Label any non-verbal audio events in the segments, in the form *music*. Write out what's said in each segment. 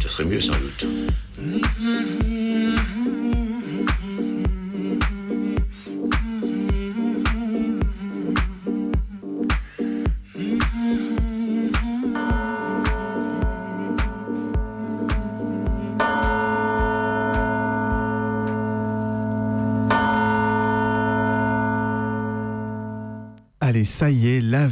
ce serait mieux sans doute. Allez, ça y est, la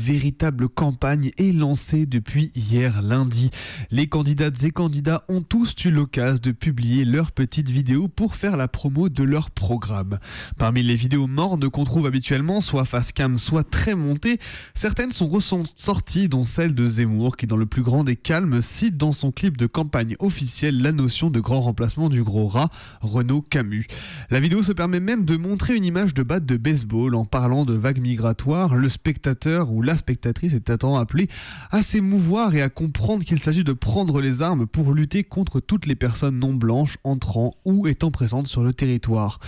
campagne est lancée depuis hier lundi. Les candidates et candidats ont tous eu l'occasion de publier leurs petites vidéos pour faire la promo de leur programme. Parmi les vidéos mornes qu'on trouve habituellement, soit face cam, soit très montées, certaines sont ressorties, dont celle de Zemmour, qui dans le plus grand des calmes cite dans son clip de campagne officiel la notion de grand remplacement du gros rat, Renaud Camus. La vidéo se permet même de montrer une image de batte de baseball en parlant de vagues migratoires, le spectateur ou la spectatrice est attend appelé à s'émouvoir et à comprendre qu'il s'agit de prendre les armes pour lutter contre toutes les personnes non blanches entrant ou étant présentes sur le territoire.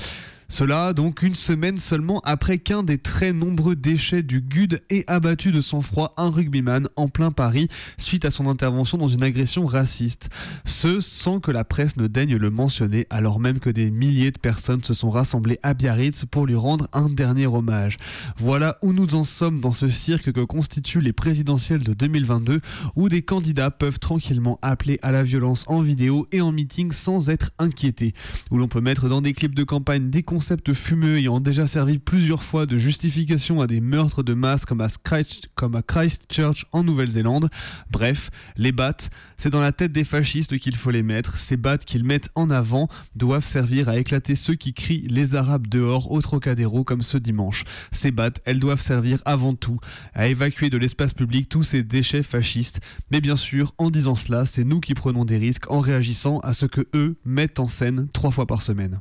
Cela donc une semaine seulement après qu'un des très nombreux déchets du GUD ait abattu de sang froid un rugbyman en plein Paris suite à son intervention dans une agression raciste. Ce sans que la presse ne daigne le mentionner alors même que des milliers de personnes se sont rassemblées à Biarritz pour lui rendre un dernier hommage. Voilà où nous en sommes dans ce cirque que constituent les présidentielles de 2022 où des candidats peuvent tranquillement appeler à la violence en vidéo et en meeting sans être inquiétés. Où l'on peut mettre dans des clips de campagne des concept fumeux ayant déjà servi plusieurs fois de justification à des meurtres de masse comme à, Christ, comme à Christchurch en Nouvelle-Zélande. Bref, les battes, c'est dans la tête des fascistes qu'il faut les mettre. Ces battes qu'ils mettent en avant doivent servir à éclater ceux qui crient les Arabes dehors au Trocadéro comme ce dimanche. Ces battes, elles doivent servir avant tout à évacuer de l'espace public tous ces déchets fascistes. Mais bien sûr, en disant cela, c'est nous qui prenons des risques en réagissant à ce que eux mettent en scène trois fois par semaine.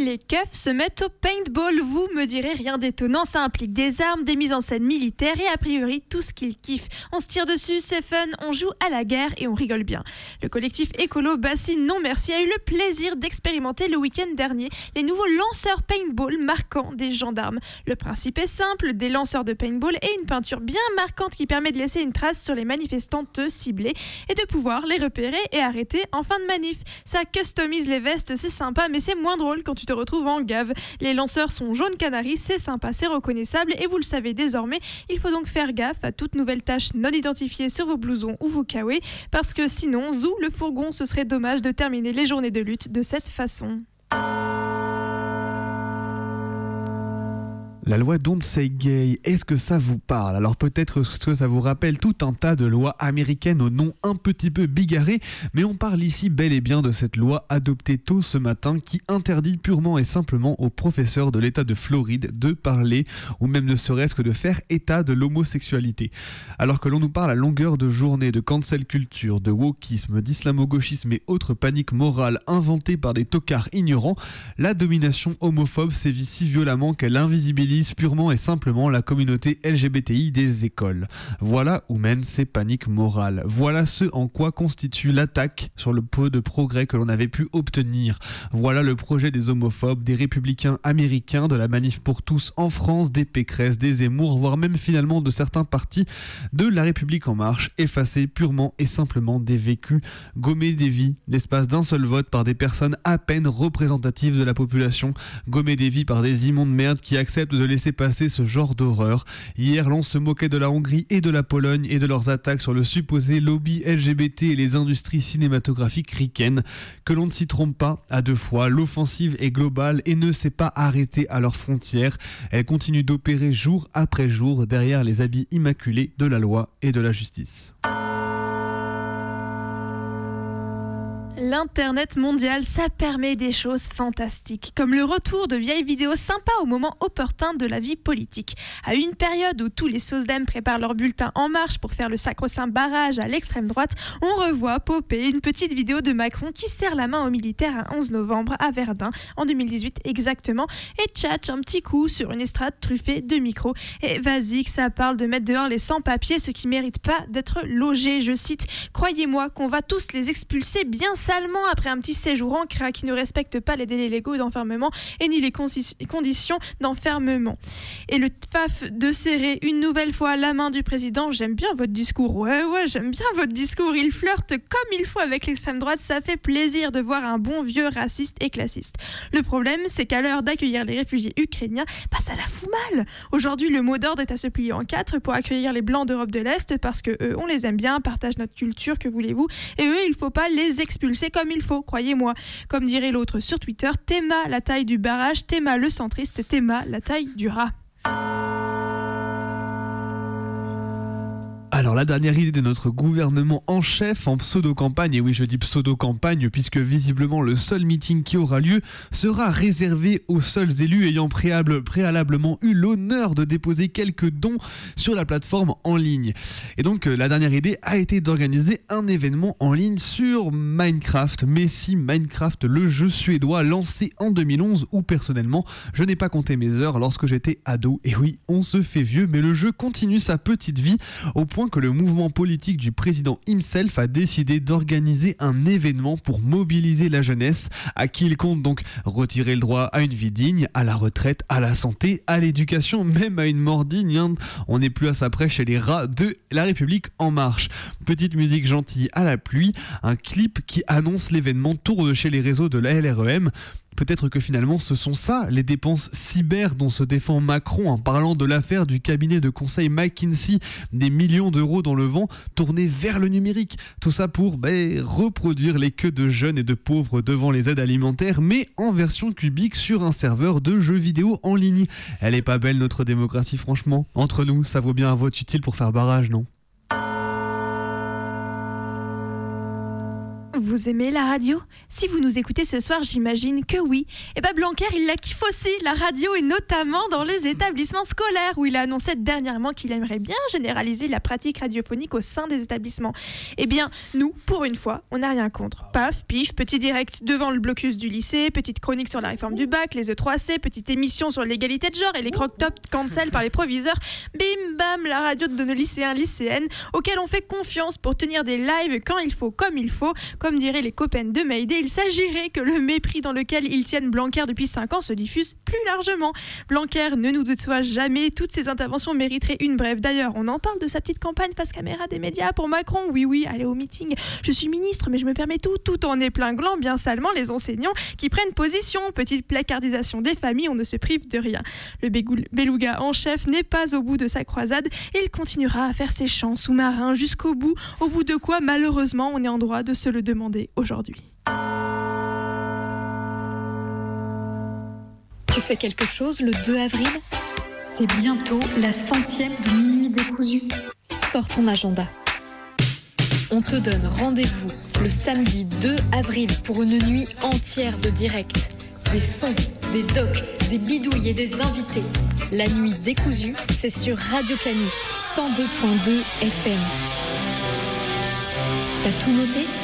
Les keufs se mettent au paintball, vous me direz rien d'étonnant, ça implique des armes, des mises en scène militaires et a priori tout ce qu'ils kiffent. On se tire dessus, c'est fun, on joue à la guerre et on rigole bien. Le collectif écolo Bassine Non Merci a eu le plaisir d'expérimenter le week-end dernier les nouveaux lanceurs paintball marquants des gendarmes. Le principe est simple, des lanceurs de paintball et une peinture bien marquante qui permet de laisser une trace sur les manifestantes ciblées et de pouvoir les repérer et arrêter en fin de manif. Ça customise les vestes, c'est sympa mais c'est moins drôle quand tu te retrouves en. Les lanceurs sont jaune canari, c'est sympa, c'est reconnaissable et vous le savez désormais, il faut donc faire gaffe à toute nouvelle tâche non identifiée sur vos blousons ou vos kawés parce que sinon, zou le fourgon, ce serait dommage de terminer les journées de lutte de cette façon. La loi Don't Say Gay, est-ce que ça vous parle? Alors peut-être que ça vous rappelle tout un tas de lois américaines au nom un petit peu bigarré, mais on parle ici bel et bien de cette loi adoptée tôt ce matin qui interdit purement et simplement aux professeurs de l'État de Floride de parler ou même ne serait-ce que de faire état de l'homosexualité. Alors que l'on nous parle à longueur de journée de cancel culture, de wokisme, d'islamo-gauchisme et autres paniques morales inventées par des tocards ignorants, la domination homophobe sévit si violemment qu'elle invisibilise purement et simplement la communauté LGBTI des écoles. Voilà où mènent ces paniques morales. Voilà ce en quoi constitue l'attaque sur le peu de progrès que l'on avait pu obtenir. Voilà le projet des homophobes, des républicains américains, de la manif pour tous en France, des Pécresse, des Zemmour, voire même finalement de certains partis de la République en marche, effacer purement et simplement des vécus, gommer des vies, l'espace d'un seul vote par des personnes à peine représentatives de la population, gommer des vies par des immondes merdes qui acceptent de laisser passer ce genre d'horreur. Hier, l'on se moquait de la Hongrie et de la Pologne et de leurs attaques sur le supposé lobby LGBT et les industries cinématographiques ricaines. Que l'on ne s'y trompe pas, à deux fois, l'offensive est globale et ne s'est pas arrêtée à leurs frontières. Elle continue d'opérer jour après jour derrière les habits immaculés de la loi et de la justice. l'Internet mondial, ça permet des choses fantastiques, comme le retour de vieilles vidéos sympas au moment opportun de la vie politique. À une période où tous les SOSDEM préparent leur bulletin en marche pour faire le sacro-saint barrage à l'extrême droite, on revoit popper une petite vidéo de Macron qui serre la main aux militaires à 11 novembre à Verdun, en 2018 exactement, et tchatche un petit coup sur une estrade truffée de micros. Et vas-y que ça parle de mettre dehors les sans-papiers, ceux qui méritent pas d'être logés, je cite. Croyez-moi qu'on va tous les expulser bien après un petit séjour en CRA qui ne respecte pas les délais légaux d'enfermement et ni les conditions d'enfermement. Et le paf de serrer une nouvelle fois la main du président, j'aime bien votre discours. Ouais, ouais, j'aime bien votre discours. Il flirte comme il faut avec l'extrême droite. Ça fait plaisir de voir un bon vieux raciste et classiste. Le problème, c'est qu'à l'heure d'accueillir les réfugiés ukrainiens, bah ça la fout mal. Aujourd'hui, le mot d'ordre est à se plier en quatre pour accueillir les blancs d'Europe de l'Est parce que eux, on les aime bien, partagent notre culture, que voulez-vous. Et eux, il faut pas les expulser comme il faut, croyez-moi. Comme dirait l'autre sur Twitter, Théma la taille du barrage, Théma le centriste, Théma la taille du rat. Alors la dernière idée de notre gouvernement en chef en pseudo-campagne, et oui je dis pseudo-campagne puisque visiblement le seul meeting qui aura lieu sera réservé aux seuls élus ayant préalablement eu l'honneur de déposer quelques dons sur la plateforme en ligne. Et donc euh, la dernière idée a été d'organiser un événement en ligne sur Minecraft, Messi Minecraft, le jeu suédois lancé en 2011 où personnellement je n'ai pas compté mes heures lorsque j'étais ado. Et oui, on se fait vieux mais le jeu continue sa petite vie au point que le mouvement politique du président himself a décidé d'organiser un événement pour mobiliser la jeunesse, à qui il compte donc retirer le droit à une vie digne, à la retraite, à la santé, à l'éducation, même à une mort digne. Hein. On n'est plus à sa près chez les rats de La République en marche. Petite musique gentille à la pluie, un clip qui annonce l'événement tourne chez les réseaux de la LREM. Peut-être que finalement ce sont ça les dépenses cyber dont se défend Macron en parlant de l'affaire du cabinet de conseil McKinsey, des millions d'euros dans le vent tournés vers le numérique. Tout ça pour ben, reproduire les queues de jeunes et de pauvres devant les aides alimentaires, mais en version cubique sur un serveur de jeux vidéo en ligne. Elle est pas belle notre démocratie franchement. Entre nous, ça vaut bien un vote utile pour faire barrage, non? Vous aimez la radio? Si vous nous écoutez ce soir, j'imagine que oui. Et eh bien Blanquer, il la kiffe aussi, la radio, et notamment dans les établissements scolaires, où il a annoncé dernièrement qu'il aimerait bien généraliser la pratique radiophonique au sein des établissements. Eh bien, nous, pour une fois, on n'a rien contre. Paf, pif, petit direct devant le blocus du lycée, petite chronique sur la réforme du bac, les E3C, petite émission sur l'égalité de genre et les croque-top cancel par les proviseurs. Bim bam, la radio de nos lycéens, lycéennes, auxquels on fait confiance pour tenir des lives quand il faut, comme il faut, comme diraient les copains de Mayday, il s'agirait que le mépris dans lequel ils tiennent Blanquer depuis 5 ans se diffuse plus largement. Blanquer ne nous déçoit jamais, toutes ses interventions mériteraient une brève. D'ailleurs, on en parle de sa petite campagne face caméra des médias pour Macron. Oui, oui, allez au meeting. Je suis ministre, mais je me permets tout, tout en épinglant bien salement les enseignants qui prennent position. Petite placardisation des familles, on ne se prive de rien. Le beluga en chef n'est pas au bout de sa croisade et il continuera à faire ses chants sous-marins jusqu'au bout, au bout de quoi, malheureusement, on est en droit de se le demander aujourd'hui. Tu fais quelque chose le 2 avril? C'est bientôt la centième de Minuit décousu. Sors ton agenda. On te donne rendez-vous le samedi 2 avril pour une nuit entière de direct. Des sons, des docs, des bidouilles et des invités. La nuit décousue, c'est sur Radio Canu 102.2 FM. T'as tout noté?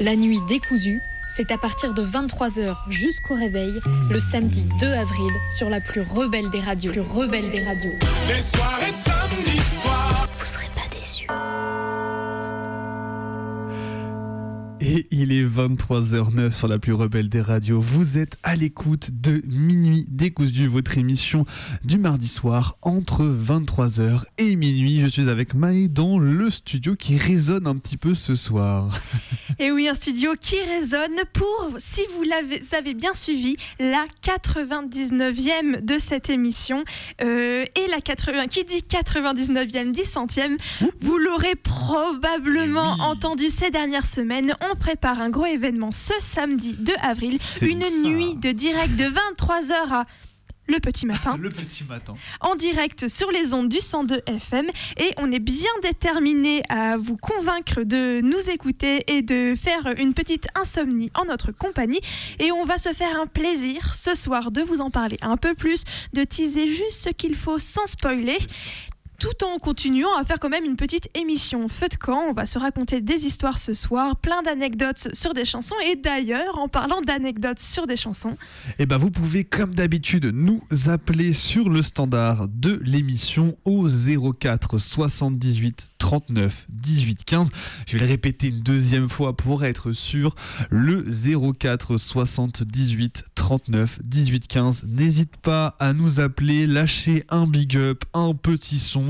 La nuit décousue, c'est à partir de 23h jusqu'au réveil, le samedi 2 avril, sur la plus rebelle des radios. Les soirées de samedi Et il est 23h09 sur la plus rebelle des radios. Vous êtes à l'écoute de Minuit décousu, votre émission du mardi soir entre 23h et minuit. Je suis avec Maë dans le studio qui résonne un petit peu ce soir. *laughs* Et oui, un studio qui résonne pour, si vous l'avez avez bien suivi, la 99e de cette émission. Euh, et la 80, qui dit 99e, dit centième, vous l'aurez probablement entendu ces dernières semaines. On prépare un gros événement ce samedi 2 avril, une nuit de direct de 23h à le petit matin. *laughs* le petit matin. En direct sur les ondes du 102 FM. Et on est bien déterminé à vous convaincre de nous écouter et de faire une petite insomnie en notre compagnie. Et on va se faire un plaisir ce soir de vous en parler un peu plus, de teaser juste ce qu'il faut sans spoiler tout en continuant à faire quand même une petite émission feu de camp. On va se raconter des histoires ce soir, plein d'anecdotes sur des chansons. Et d'ailleurs, en parlant d'anecdotes sur des chansons, eh ben vous pouvez comme d'habitude nous appeler sur le standard de l'émission au 04 78 39 18 15. Je vais le répéter une deuxième fois pour être sûr. Le 04 78 39 18 15. N'hésite pas à nous appeler, lâcher un big up, un petit son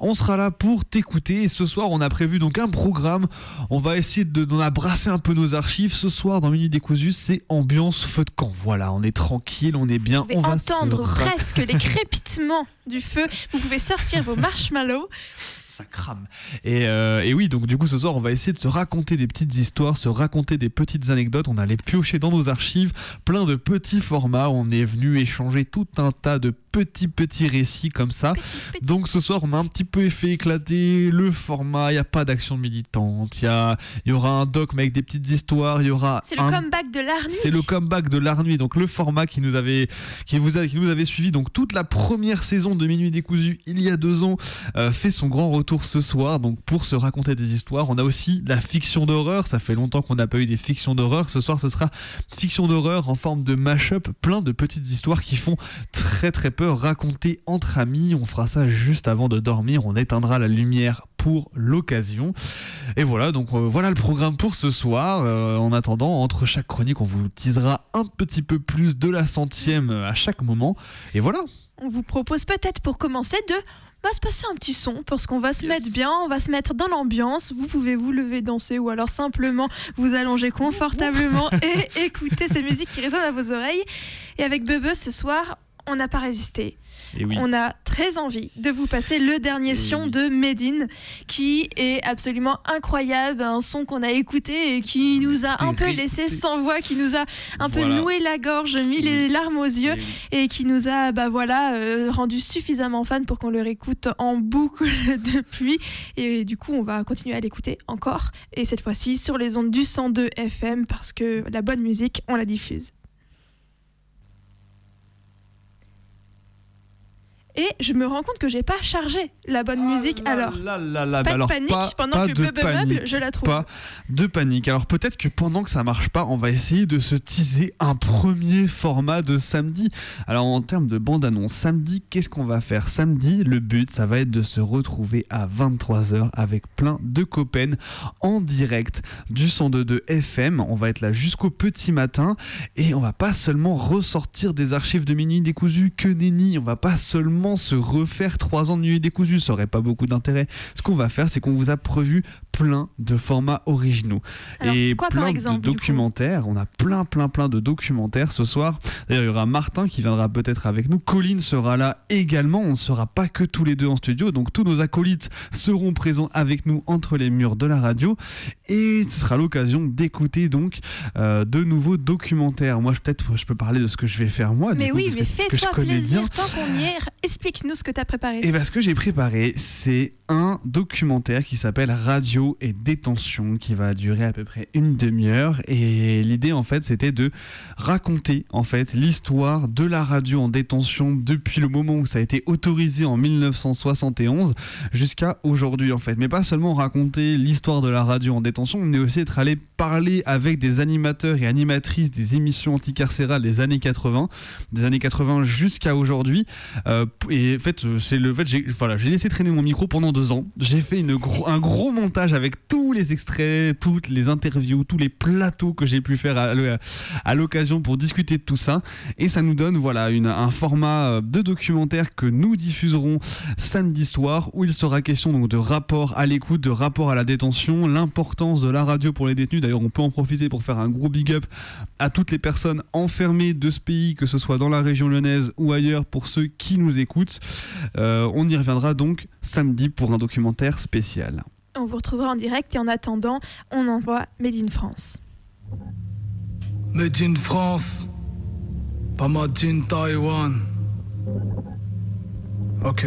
on sera là pour t'écouter et ce soir on a prévu donc un programme. On va essayer d'en abrasser un peu nos archives. Ce soir dans Minute Décousu, c'est ambiance feu de camp. Voilà, on est tranquille, on est bien. on va entendre presque les *laughs* crépitements du feu. Vous pouvez sortir vos marshmallows ça crame. Et, euh, et, oui, donc du coup ce soir on va essayer de se raconter des petites histoires, se raconter des petites anecdotes. On allait piocher dans nos archives plein de petits formats. On est venu échanger tout un tas de petits petits récits comme ça. Donc ce soir on a un petit peu fait éclater le format. Il n'y a pas d'action militante. Il y, y aura un doc mais avec des petites histoires. Il y aura. C'est le comeback de l'art C'est le comeback de l'art nuit. Donc le format qui nous avait qui vous a, qui nous avait suivi donc toute la première saison de Minuit décousu il y a deux ans euh, fait son grand retour ce soir, donc pour se raconter des histoires. On a aussi la fiction d'horreur, ça fait longtemps qu'on n'a pas eu des fictions d'horreur. Ce soir, ce sera fiction d'horreur en forme de mash-up, plein de petites histoires qui font très très peur, racontées entre amis. On fera ça juste avant de dormir, on éteindra la lumière pour l'occasion. Et voilà, donc euh, voilà le programme pour ce soir. Euh, en attendant, entre chaque chronique, on vous teasera un petit peu plus de la centième à chaque moment. Et voilà. On vous propose peut-être pour commencer de va se passer un petit son parce qu'on va se mettre bien, on va se mettre dans l'ambiance. Vous pouvez vous lever, danser ou alors simplement vous allonger confortablement *laughs* et écouter ces musiques qui résonnent à vos oreilles. Et avec Bebe ce soir, on n'a pas résisté. On a très envie de vous passer le dernier son de Medine qui est absolument incroyable, un son qu'on a écouté et qui nous a un peu laissé sans voix, qui nous a un peu noué la gorge, mis les larmes aux yeux et qui nous a bah voilà euh, rendu suffisamment fan pour qu'on le réécoute en boucle *laughs* depuis. Et du coup on va continuer à l'écouter encore et cette fois-ci sur les ondes du 102 FM parce que la bonne musique on la diffuse. Et je me rends compte que j'ai pas chargé la bonne ah musique. alors, pas de panique pendant que Bebe Meuble, je la trouve. Pas de panique. Alors peut-être que pendant que ça marche pas, on va essayer de se teaser un premier format de samedi. Alors en termes de bande-annonce, samedi, qu'est-ce qu'on va faire? Samedi, le but, ça va être de se retrouver à 23h avec plein de copains en direct du 102.2 FM. On va être là jusqu'au petit matin et on va pas seulement ressortir des archives de minuit décousu que nenni. On va pas seulement se refaire trois ans de nuit décousu, ça aurait pas beaucoup d'intérêt. Ce qu'on va faire, c'est qu'on vous a prévu plein de formats originaux et plein de documentaires. On a plein, plein, plein de documentaires ce soir. D'ailleurs, il y aura Martin qui viendra peut-être avec nous. Colline sera là également. On ne sera pas que tous les deux en studio, donc tous nos acolytes seront présents avec nous entre les murs de la radio et ce sera l'occasion d'écouter donc euh, de nouveaux documentaires. Moi, peut-être, je peux parler de ce que je vais faire moi. Mais oui, mais fais-toi plaisir tant qu'on y est. Explique-nous ce que tu as préparé. Et eh bien, ce que j'ai préparé, c'est un documentaire qui s'appelle Radio et détention qui va durer à peu près une demi-heure. Et l'idée en fait c'était de raconter en fait l'histoire de la radio en détention depuis le moment où ça a été autorisé en 1971 jusqu'à aujourd'hui en fait. Mais pas seulement raconter l'histoire de la radio en détention mais aussi être allé parler avec des animateurs et animatrices des émissions anticarcérales des années 80 des années 80 jusqu'à aujourd'hui. Euh, et en fait c'est le fait j'ai voilà laissé traîner mon micro pendant ans. J'ai fait un gros montage avec tous les extraits, toutes les interviews, tous les plateaux que j'ai pu faire à, l'occasion pour discuter de tout ça. Et ça nous donne voilà un format euh, de documentaire que nous diffuserons samedi soir où il sera question donc de rapport à l'écoute, de rapport à la détention, l'importance de la radio pour les détenus. D'ailleurs, on peut en profiter pour faire un gros big up à toutes les personnes enfermées de ce pays, que ce soit dans la région lyonnaise ou ailleurs, pour ceux qui nous écoutent. Euh, on y reviendra donc samedi pour un documentaire spécial. On vous retrouvera en direct et en attendant, on envoie Made in France. Made in France, pas Made in Taiwan. Ok.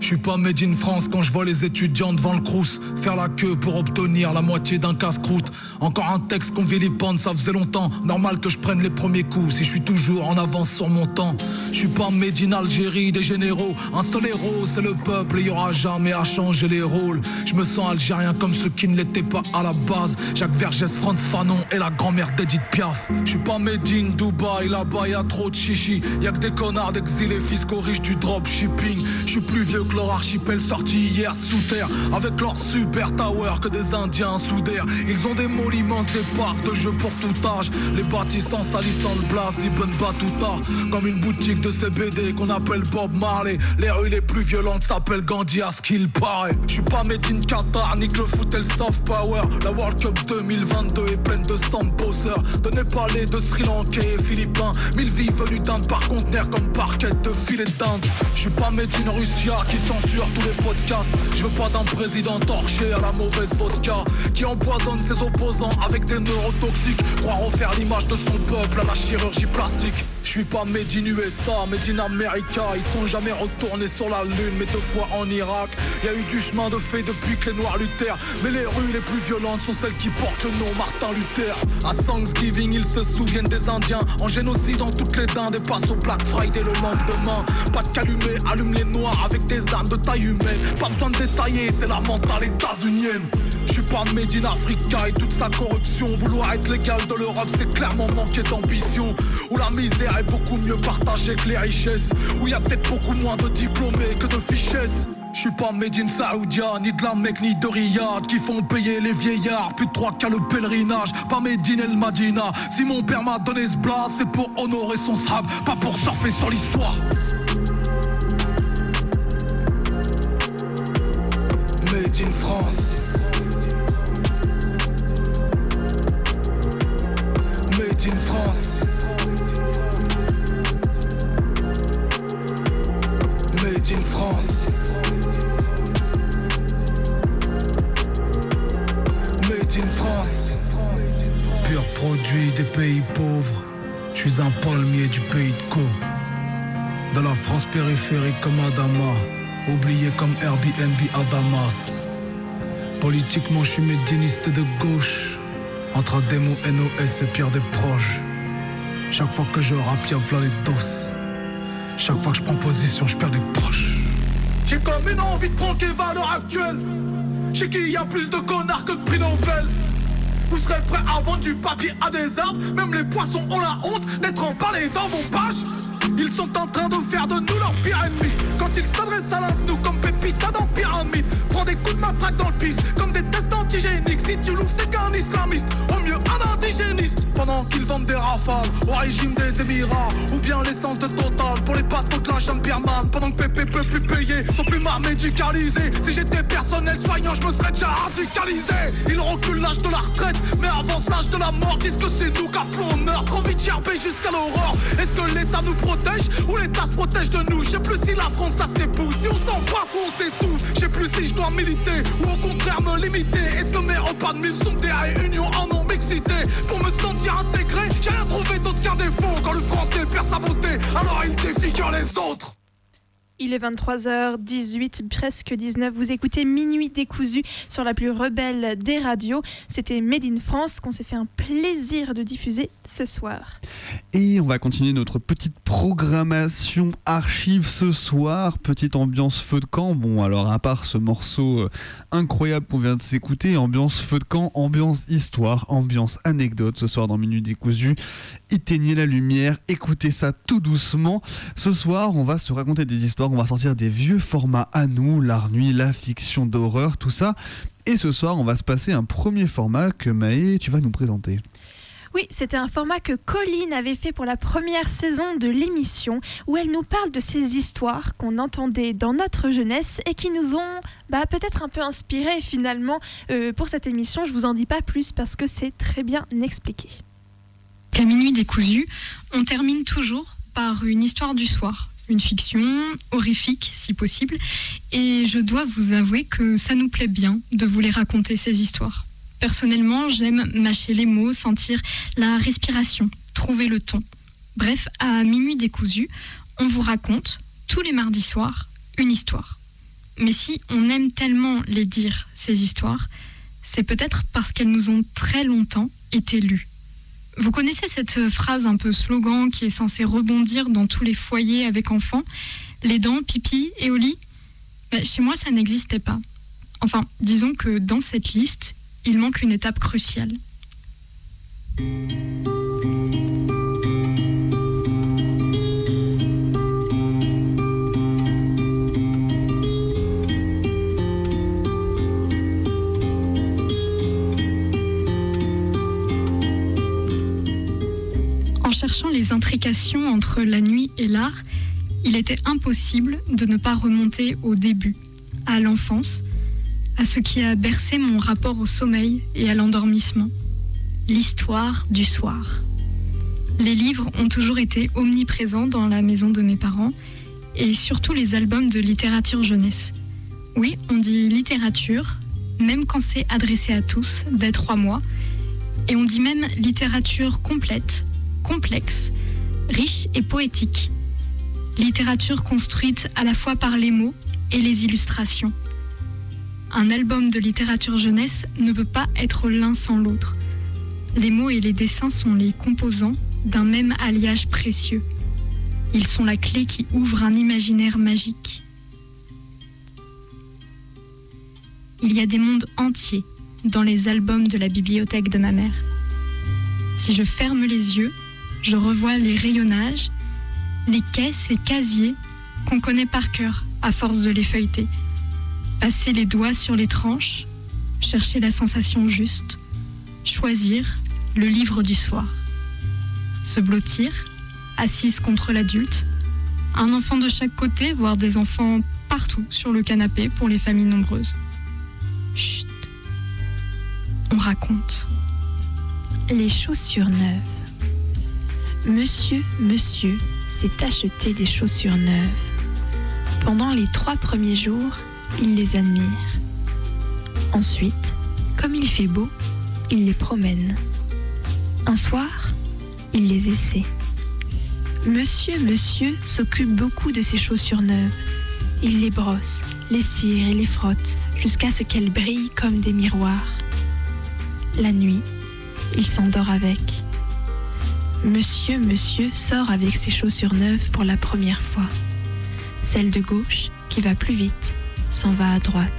Je suis pas made in France quand je vois les étudiants devant le crous faire la queue pour obtenir la moitié d'un casse-croûte. Encore un texte qu'on vilipende, ça faisait longtemps. Normal que je prenne les premiers coups si je suis toujours en avance sur mon temps. Je suis pas made in Algérie des généraux. Un seul héros, c'est le peuple et y aura jamais à changer les rôles. Je me sens algérien comme ceux qui ne l'étaient pas à la base. Jacques Vergès, Franz Fanon et la grand-mère d'Edith Piaf. Je suis pas made in Dubaï, là-bas y a trop de chichi. Y a que des connards d'exilés fiscaux riches du dropshipping. Je suis plus vieux que leur archipel sorti hier de sous terre. Avec leur super tower que des indiens d'air Ils ont des mots immenses, des parcs de jeux pour tout âge. Les bâtissants salissant le blast d'Ibn Battuta Comme une boutique de CBD qu'on appelle Bob Marley. Les rues les plus violentes s'appellent Gandhi à ce qu'il paraît. Je suis pas made in Qatar, nique le foot et le soft power. La World Cup 2022 est pleine de sang bosseurs De Népalais, de Sri Lankais et Philippins. Mille vies venues d'Inde par conteneur comme parquet de filet d'Inde. Je suis pas made in Russia qui censure tous les podcasts. Je veux pas d'un président torché à la mauvaise vodka qui empoisonne ses opposants avec des neurotoxiques. Croire refaire l'image de son peuple à la chirurgie plastique. Je suis pas made in USA, made in America. Ils sont jamais retournés sur la lune, mais deux fois en Irak. Y a eu du chemin de fait depuis que les Noirs luttèrent. Mais les rues les plus violentes sont celles qui portent le nom Martin Luther. À Thanksgiving, ils se souviennent des Indiens. En génocide dans toutes les dindes et passent au Black Friday le lendemain. Pas de allume les noirs avec des armes de taille humaine. Pas besoin de détailler, c'est la mentale états-unienne. Je suis pas made in Africa et toute sa corruption. Vouloir être légal de l'Europe, c'est clairement manquer d'ambition. Où la misère est beaucoup mieux partagée que les richesses. Où y a peut-être beaucoup moins de diplômés que de fichesses. Je suis pas made in Saoudia, ni de la Mecque, ni de Riyad Qui font payer les vieillards, plus de trois qu'à le pèlerinage Pas made in El Madina Si mon père m'a donné ce blast, c'est pour honorer son sable Pas pour surfer sur l'histoire Made in France Made in France. Made in France. Made in France. Pur produit des pays pauvres. Je suis un palmier du pays de Co. De la France périphérique comme Adama. Oublié comme Airbnb à Damas Politiquement je suis médiniste de gauche Entre Ademo, NOS et Pierre des proches. Chaque fois que je rappe y'a v'là les doses Chaque fois que je prends position je perds des proches. J'ai comme une envie de prendre Keva à l'heure actuelle Chez qui y a plus de connards que de prix Nobel. Vous serez prêts à vendre du papier à des arbres? Même les poissons ont la honte d'être emballés dans vos pages. Ils sont en train de faire de nous leur pire ennemi. Quand ils s'adressent à l'un de nous comme Pépita dans Pyramide. Prends des coups de matraque dans le pif Comme des tests antigéniques Si tu loues c'est qu'un islamiste. Au mieux un indigéniste Pendant qu'ils vendent des rafales Au régime des Émirats Ou bien l'essence de Total Pour les bateaux de la birmane. Pendant que Pépé peut plus payer Son plumard médicalisé. Si j'étais personnel soignant je me serais déjà radicalisé. Ils reculent l'âge de la retraite Mais avance l'âge de la mort. Disent que c'est nous qu'appelons on meurt Trop vite jusqu'à l'aurore. Est-ce que l'État nous protège Ou l'État se protège de nous? Je sais plus si la France ça s'épouse. Si on s'embrasse ou on s'étouffe Je sais plus si je dois militer Ou au contraire me limiter. Est-ce que mes repas de mille sont des réunions en non mixité Pour me sentir intégré J'ai rien trouvé d'autre qu'un défaut. Quand le français perd sa beauté Alors il défigure les autres Il est 23h18, presque 19. Vous écoutez Minuit décousu sur la plus rebelle des radios. C'était Made in France qu'on s'est fait un plaisir de diffuser ce soir. Et on va continuer notre petite programmation archive ce soir. Petite ambiance feu de camp. Bon, alors à part ce morceau euh, incroyable qu'on vient de s'écouter, ambiance feu de camp, ambiance histoire, ambiance anecdote ce soir dans Minuit décousu. Éteignez la lumière, écoutez ça tout doucement. Ce soir, on va se raconter des histoires, on va sortir des vieux formats à nous, l'art nuit, la fiction d'horreur, tout ça. Et ce soir, on va se passer un premier format que Maë, tu vas nous présenter. Oui, c'était un format que Colline avait fait pour la première saison de l'émission, où elle nous parle de ces histoires qu'on entendait dans notre jeunesse et qui nous ont bah, peut-être un peu inspiré finalement euh, pour cette émission. Je vous en dis pas plus parce que c'est très bien expliqué. À minuit décousu, on termine toujours par une histoire du soir, une fiction horrifique si possible, et je dois vous avouer que ça nous plaît bien de vous les raconter ces histoires. Personnellement, j'aime mâcher les mots, sentir la respiration, trouver le ton. Bref, à minuit décousu, on vous raconte tous les mardis soirs une histoire. Mais si on aime tellement les dire, ces histoires, c'est peut-être parce qu'elles nous ont très longtemps été lues. Vous connaissez cette phrase un peu slogan qui est censée rebondir dans tous les foyers avec enfants? Les dents, pipi et au lit? Ben, Chez moi, ça n'existait pas. Enfin, disons que dans cette liste, il manque une étape cruciale. Entre la nuit et l'art, il était impossible de ne pas remonter au début, à l'enfance, à ce qui a bercé mon rapport au sommeil et à l'endormissement, l'histoire du soir. Les livres ont toujours été omniprésents dans la maison de mes parents et surtout les albums de littérature jeunesse. Oui, on dit littérature, même quand c'est adressé à tous, dès trois mois, et on dit même littérature complète, complexe, riche et poétique. Littérature construite à la fois par les mots et les illustrations. Un album de littérature jeunesse ne peut pas être l'un sans l'autre. Les mots et les dessins sont les composants d'un même alliage précieux. Ils sont la clé qui ouvre un imaginaire magique. Il y a des mondes entiers dans les albums de la bibliothèque de ma mère. Si je ferme les yeux, je revois les rayonnages, les caisses et casiers qu'on connaît par cœur à force de les feuilleter. Passer les doigts sur les tranches, chercher la sensation juste, choisir le livre du soir. Se blottir, assise contre l'adulte, un enfant de chaque côté, voire des enfants partout sur le canapé pour les familles nombreuses. Chut, on raconte. Les chaussures neuves. Monsieur, monsieur s'est acheté des chaussures neuves. Pendant les trois premiers jours, il les admire. Ensuite, comme il fait beau, il les promène. Un soir, il les essaie. Monsieur, monsieur s'occupe beaucoup de ses chaussures neuves. Il les brosse, les cire et les frotte jusqu'à ce qu'elles brillent comme des miroirs. La nuit, il s'endort avec. Monsieur, monsieur sort avec ses chaussures neuves pour la première fois. Celle de gauche, qui va plus vite, s'en va à droite.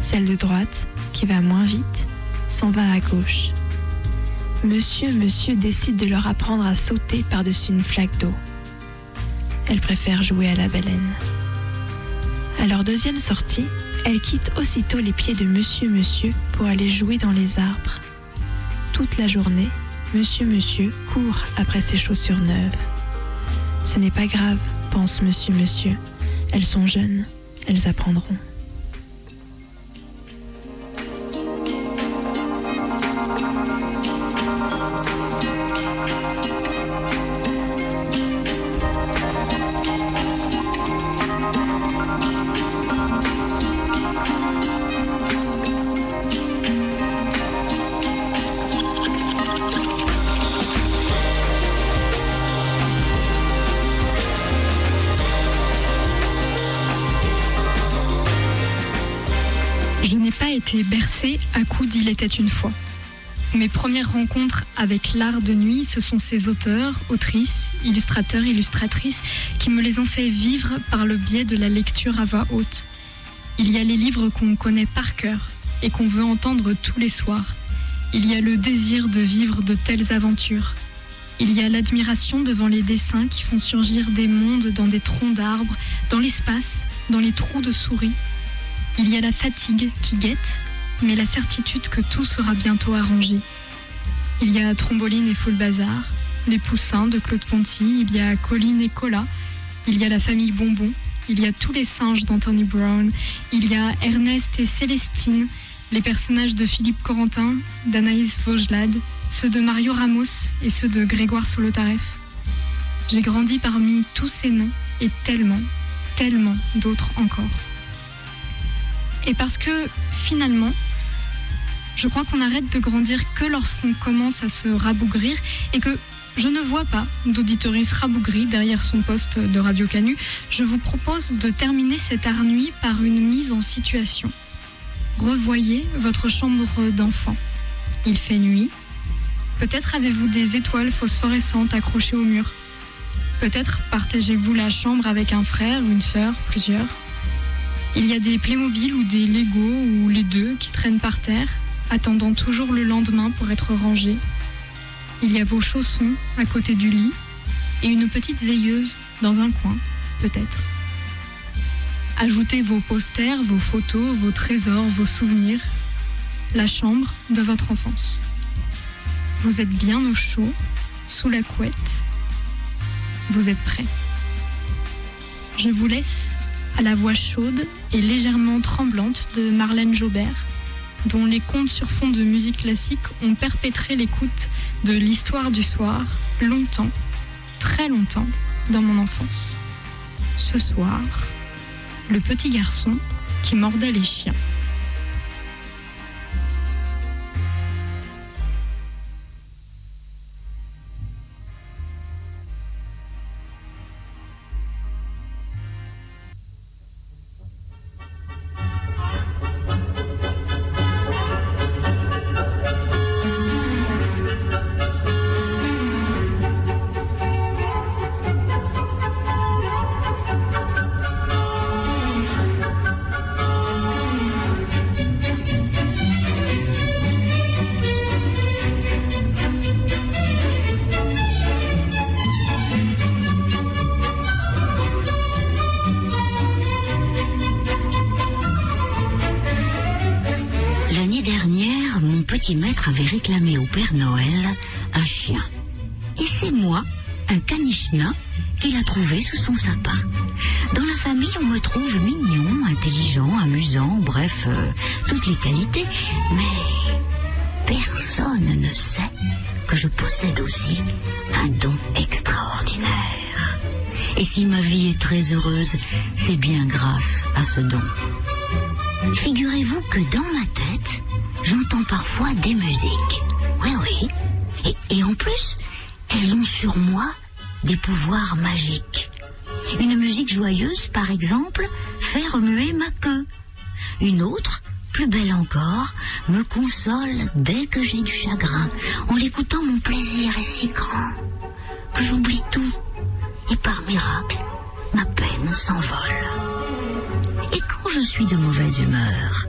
Celle de droite, qui va moins vite, s'en va à gauche. Monsieur, monsieur décide de leur apprendre à sauter par-dessus une flaque d'eau. Elle préfère jouer à la baleine. À leur deuxième sortie, elle quitte aussitôt les pieds de Monsieur, monsieur pour aller jouer dans les arbres. Toute la journée, Monsieur, monsieur court après ses chaussures neuves. Ce n'est pas grave, pense Monsieur, monsieur. Elles sont jeunes, elles apprendront. Une fois. Mes premières rencontres avec l'art de nuit, ce sont ces auteurs, autrices, illustrateurs, illustratrices qui me les ont fait vivre par le biais de la lecture à voix haute. Il y a les livres qu'on connaît par cœur et qu'on veut entendre tous les soirs. Il y a le désir de vivre de telles aventures. Il y a l'admiration devant les dessins qui font surgir des mondes dans des troncs d'arbres, dans l'espace, dans les trous de souris. Il y a la fatigue qui guette, mais la certitude que tout sera bientôt arrangé. Il y a Tromboline et Full Bazar, Les Poussins de Claude Ponty, il y a Colline et Cola, il y a la famille Bonbon, il y a tous les singes d'Anthony Brown, il y a Ernest et Célestine, les personnages de Philippe Corentin, d'Anaïs Vaugelade, ceux de Mario Ramos et ceux de Grégoire Solotareff. J'ai grandi parmi tous ces noms et tellement, tellement d'autres encore. Et parce que finalement, je crois qu'on arrête de grandir que lorsqu'on commence à se rabougrir et que Je ne vois pas d'auditoris rabougri derrière son poste de Radio Canu. Je vous propose de terminer cette art nuit par une mise en situation. Revoyez votre chambre d'enfant. Il fait nuit. Peut-être avez-vous des étoiles phosphorescentes accrochées au mur. Peut-être partagez-vous la chambre avec un frère, une sœur, plusieurs. Il y a des Playmobil ou des Lego ou les deux qui traînent par terre, attendant toujours le lendemain pour être rangés. Il y a vos chaussons à côté du lit et une petite veilleuse dans un coin, peut-être. Ajoutez vos posters, vos photos, vos trésors, vos souvenirs, la chambre de votre enfance. Vous êtes bien au chaud, sous la couette. Vous êtes prêts. Je vous laisse à la voix chaude et légèrement tremblante de Marlène Jobert, dont les contes sur fond de musique classique ont perpétré l'écoute de l'histoire du soir longtemps, très longtemps, dans mon enfance. Ce soir, le petit garçon qui mordait les chiens. Maître avait réclamé au Père Noël? Un chien. Et c'est moi, un caniche nain, qu'il a trouvé sous son sapin. Dans la famille, on me trouve mignon, intelligent, amusant, bref, euh, toutes les qualités. Mais personne ne sait que je possède aussi un don extraordinaire. Et si ma vie est très heureuse, c'est bien grâce à ce don. Figurez-vous que dans ma j'entends parfois des musiques. Oui, oui. Et, en plus, elles ont sur moi des pouvoirs magiques. Une musique joyeuse, par exemple, fait remuer ma queue. Une autre, plus belle encore, me console dès que j'ai du chagrin. En l'écoutant, mon plaisir est si grand que j'oublie tout. Et par miracle, ma peine s'envole. Et quand je suis de mauvaise humeur,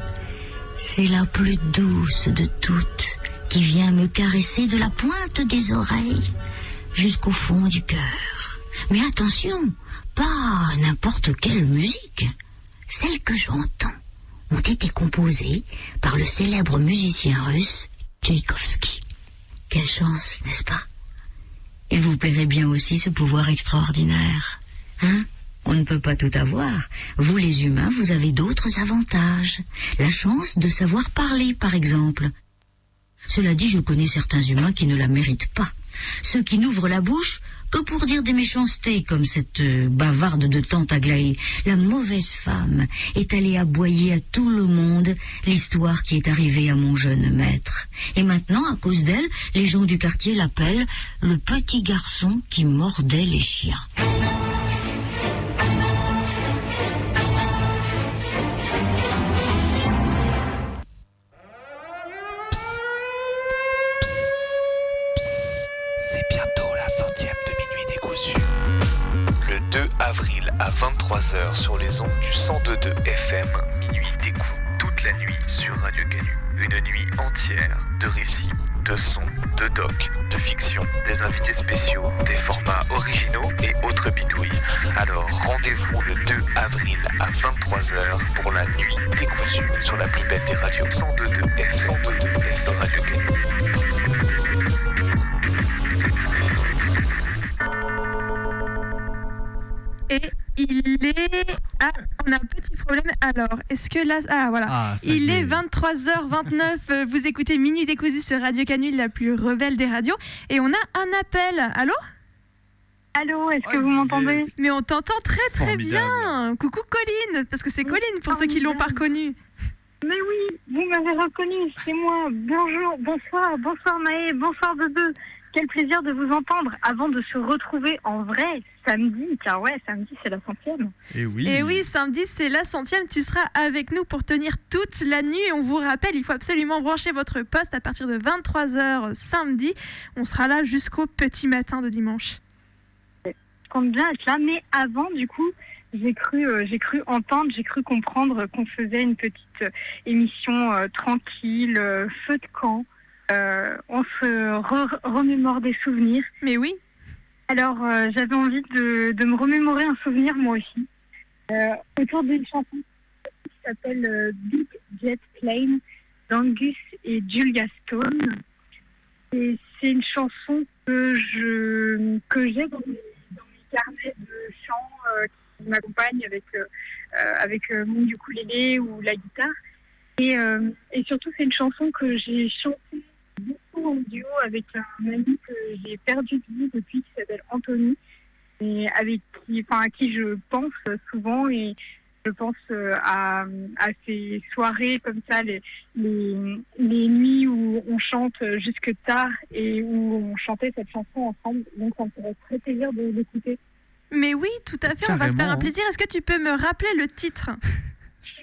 c'est la plus douce de toutes qui vient me caresser de la pointe des oreilles jusqu'au fond du cœur. Mais attention, pas n'importe quelle musique. Celles que j'entends ont été composées par le célèbre musicien russe Tchaïkovski. Quelle chance, n'est-ce pas? Il vous plairait bien aussi ce pouvoir extraordinaire, hein? On ne peut pas tout avoir. Vous les humains, vous avez d'autres avantages. La chance de savoir parler, par exemple. Cela dit, je connais certains humains qui ne la méritent pas. Ceux qui n'ouvrent la bouche que pour dire des méchancetés, comme cette euh, bavarde de tante Aglaé. La mauvaise femme est allée aboyer à tout le monde l'histoire qui est arrivée à mon jeune maître. Et maintenant, à cause d'elle, les gens du quartier l'appellent le petit garçon qui mordait les chiens. 23h sur les ondes du 102.2 FM, minuit décou toute la nuit sur Radio Canu. Une nuit entière de récits, de sons, de docs, de fiction, des invités spéciaux, des formats originaux et autres bidouilles. Alors rendez-vous le 2 avril à 23h pour la nuit décousue sur la plus belle des radios 102.2 FM, 102.2 FM Radio Canu. Et il est. Ah, on a un petit problème. Alors, est-ce que là. Ah, voilà. Ah, il est est. 23h29. euh, Vous écoutez Minuit décousu sur Radio Canule, la plus rebelle des radios. Et on a un appel. Allô? Allô, est-ce que vous m'entendez? Mais on t'entend très très Formidable. bien. Coucou Colline, parce que c'est Colline pour ceux qui l'ont pas reconnue. Mais oui, vous m'avez reconnu, c'est moi. Bonjour, bonsoir, bonsoir Maë, bonsoir Bebe. Quel plaisir de vous entendre avant de se retrouver en vrai samedi, car ouais, samedi c'est la centième. Et oui. Et oui, samedi, c'est la centième. Tu seras avec nous pour tenir toute la nuit. Et on vous rappelle, il faut absolument brancher votre poste à partir de 23h samedi. On sera là jusqu'au petit matin de dimanche. Je compte bien être là, mais avant, du coup, j'ai cru, euh, j'ai cru entendre, j'ai cru comprendre qu'on faisait une petite euh, émission euh, tranquille, euh, feu de camp. Euh, on se re- remémore des souvenirs. Mais oui. Alors, euh, j'avais envie de, de me remémorer un souvenir moi aussi, euh, autour d'une chanson qui s'appelle Big Jet Plane d'Angus et Julia Stone. Et c'est une chanson que je que j'ai dans mes, dans mes carnets de chant euh, qui m'accompagne avec avec mon ukulélé ou la guitare. Et, euh, et surtout, c'est une chanson que j'ai chantée beaucoup en duo avec un ami que j'ai perdu de vue depuis qui s'appelle Anthony et avec qui, enfin, à qui je pense souvent et je pense euh, à, à ces soirées comme ça, les, les, les nuits où on chante jusque tard et où on chantait cette chanson ensemble. Donc ça me ferait très plaisir de l'écouter. Mais oui, tout à fait, on va se faire un hein. plaisir. Est-ce que tu peux me rappeler le titre?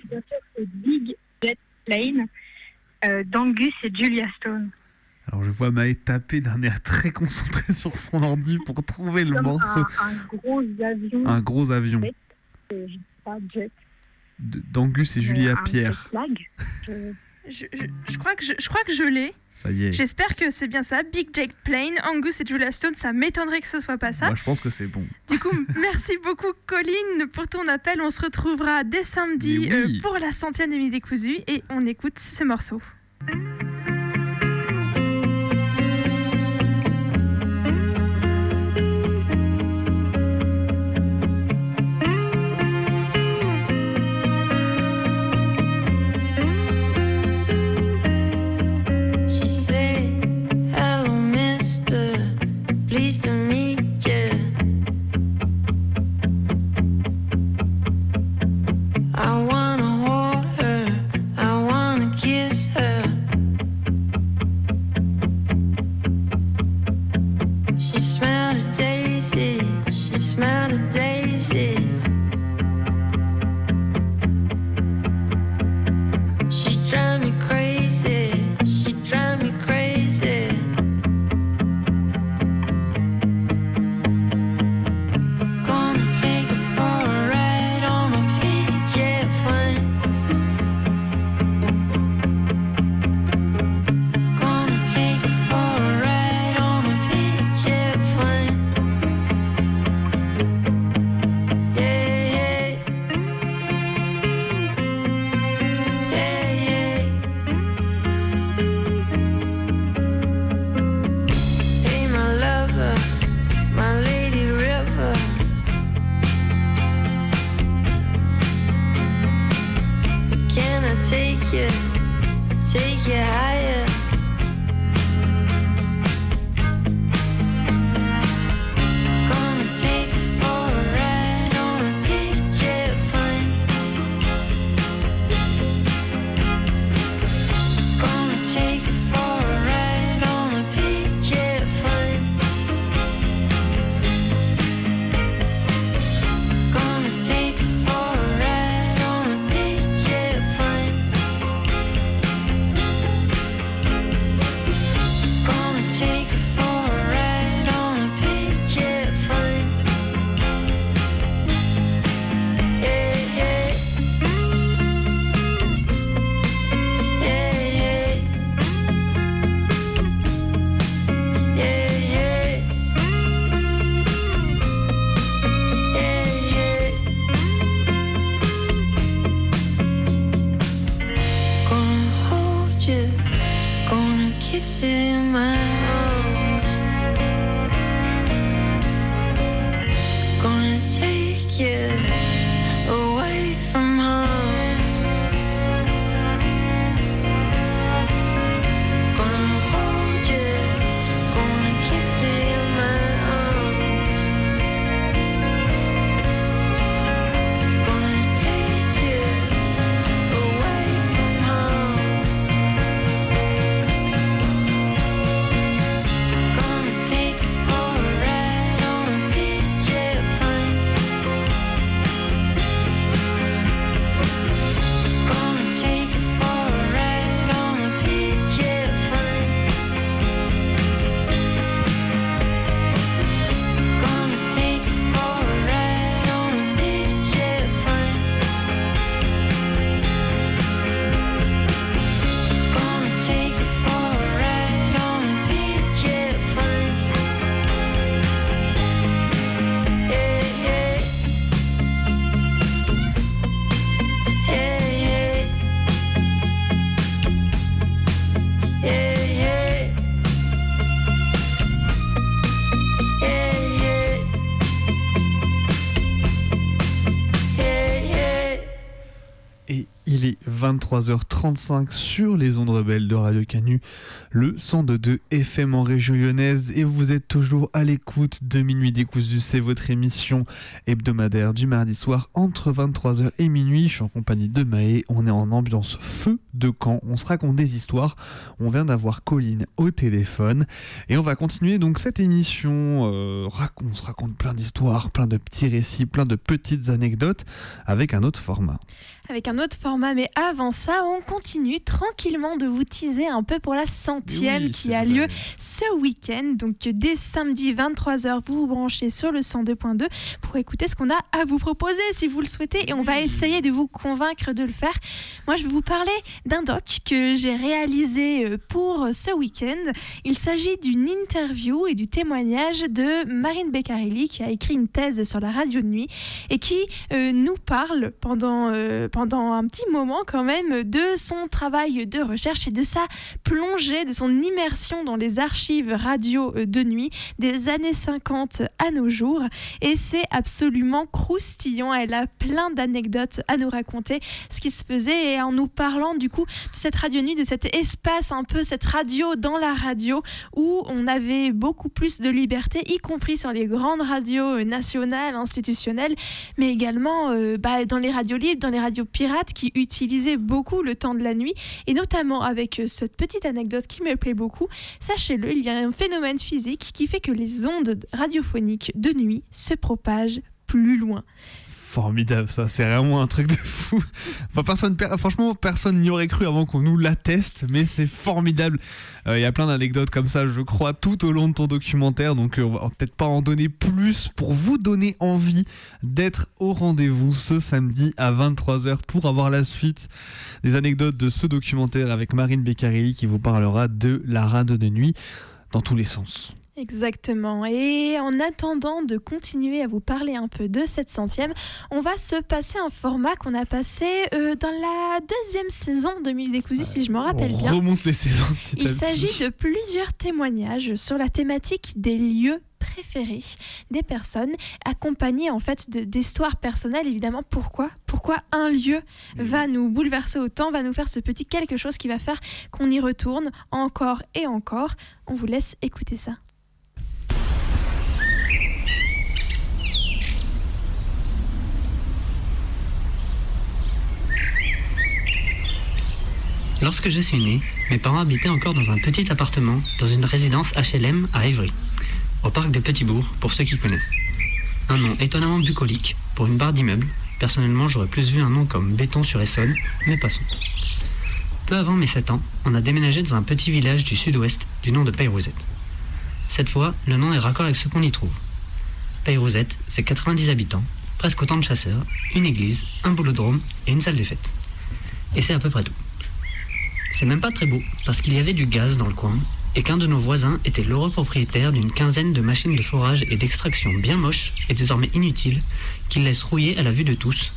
Bien sûr, c'est Big Jet Plane euh, d'Angus et Julia Stone. Alors je vois Maë taper d'un air très concentré *laughs* sur son ordi pour trouver le Comme morceau. un, un gros avion. Un gros avion. Jet, euh, pas, jet. d'Angus et Julia Euh, un Pierre. jet lag. Je- je, je- je crois que je, je crois que je l'ai. Ça y est. J'espère que c'est bien ça. Big Jake Plane, Angus et Julia Stone, ça m'étonnerait que ce soit pas ça. Moi je pense que c'est bon. Du coup, *laughs* merci beaucoup Colline pour ton appel. On se retrouvera dès samedi oui. euh, pour la centième des Midi Décousus et on écoute ce morceau. 23h35 sur les ondes rebelles de Radio Canu, le 102.2 FM en région lyonnaise et vous êtes toujours à l'écoute de Minuit décousu. C'est votre émission hebdomadaire du mardi soir entre 23h et minuit. Je suis en compagnie de Maë. On est en ambiance feu de camp. On se raconte des histoires. On vient d'avoir Colline au téléphone et on va continuer donc cette émission. Euh, on se raconte plein d'histoires, plein de petits récits, plein de petites anecdotes avec un autre format avec un autre format. Mais avant ça, on continue tranquillement de vous teaser un peu pour la centième qui a lieu ce week-end. Donc dès samedi 23h, vous vous branchez sur le 102.2 pour écouter ce qu'on a à vous proposer si vous le souhaitez. Et on va essayer de vous convaincre de le faire. Moi, je vais vous parler d'un doc que j'ai réalisé euh, pour ce week-end. Il s'agit d'une interview et du témoignage de Marine Beccarelli qui a écrit une thèse sur la radio de nuit et qui euh, nous parle pendant... Euh, pendant un petit moment quand même de son travail de recherche et de sa plongée, de son immersion dans les archives radio de nuit des années 50 à nos jours. Et c'est absolument croustillant. Elle a plein d'anecdotes à nous raconter ce qui se faisait et en nous parlant du de cette radio nuit, de cet espace un peu, cette radio dans la radio où on avait beaucoup plus de liberté, y compris sur les grandes radios nationales, institutionnelles, mais également euh, bah, dans les radios libres, dans les radios pirates qui utilisaient beaucoup le temps de la nuit, et notamment avec euh, cette petite anecdote qui me plaît beaucoup. Sachez-le, il y a un phénomène physique qui fait que les ondes radiophoniques de nuit se propagent plus loin formidable ça, c'est vraiment un truc de fou. Franchement, personne n'y aurait cru avant qu'on nous l'atteste, mais c'est formidable. Euh, il y a plein d'anecdotes comme ça, je crois, tout au long de ton documentaire, donc euh, on va peut-être pas en donner plus pour vous donner envie d'être au rendez-vous ce samedi à 23h pour avoir la suite des anecdotes de ce documentaire avec Marine Beccarelli qui vous parlera de la rade de nuit dans tous les sens. Exactement. Et en attendant de continuer à vous parler un peu de cette centième, on va se passer un format qu'on a passé euh, dans la deuxième saison de Musique Décousue, si je me rappelle on bien. Remonte les saisons petit Il s'agit de plusieurs témoignages sur la thématique des lieux préférés des personnes, accompagnés en fait d'histoires personnelles. Évidemment, pourquoi Pourquoi un lieu va nous bouleverser autant, va nous faire ce petit quelque chose qui va faire qu'on y retourne encore et encore On vous laisse écouter ça. Lorsque je suis né, mes parents habitaient encore dans un petit appartement dans une résidence HLM à Évry, au parc de Petitbourg, pour ceux qui connaissent. Un nom étonnamment bucolique pour une barre d'immeuble. Personnellement, j'aurais plus vu un nom comme Béton sur Essonne, mais passons. Peu avant mes 7 ans, on a déménagé dans un petit village du sud-ouest du nom de Peyrouzette. Cette fois, le nom est raccord avec ce qu'on y trouve. Peyrouzette, c'est 90 habitants, presque autant de chasseurs, une église, un boulodrome et une salle des fêtes. Et c'est à peu près tout. C'est même pas très beau, parce qu'il y avait du gaz dans le coin, et qu'un de nos voisins était l'heureux propriétaire d'une quinzaine de machines de forage et d'extraction bien moches et désormais inutiles, qu'il laisse rouiller à la vue de tous.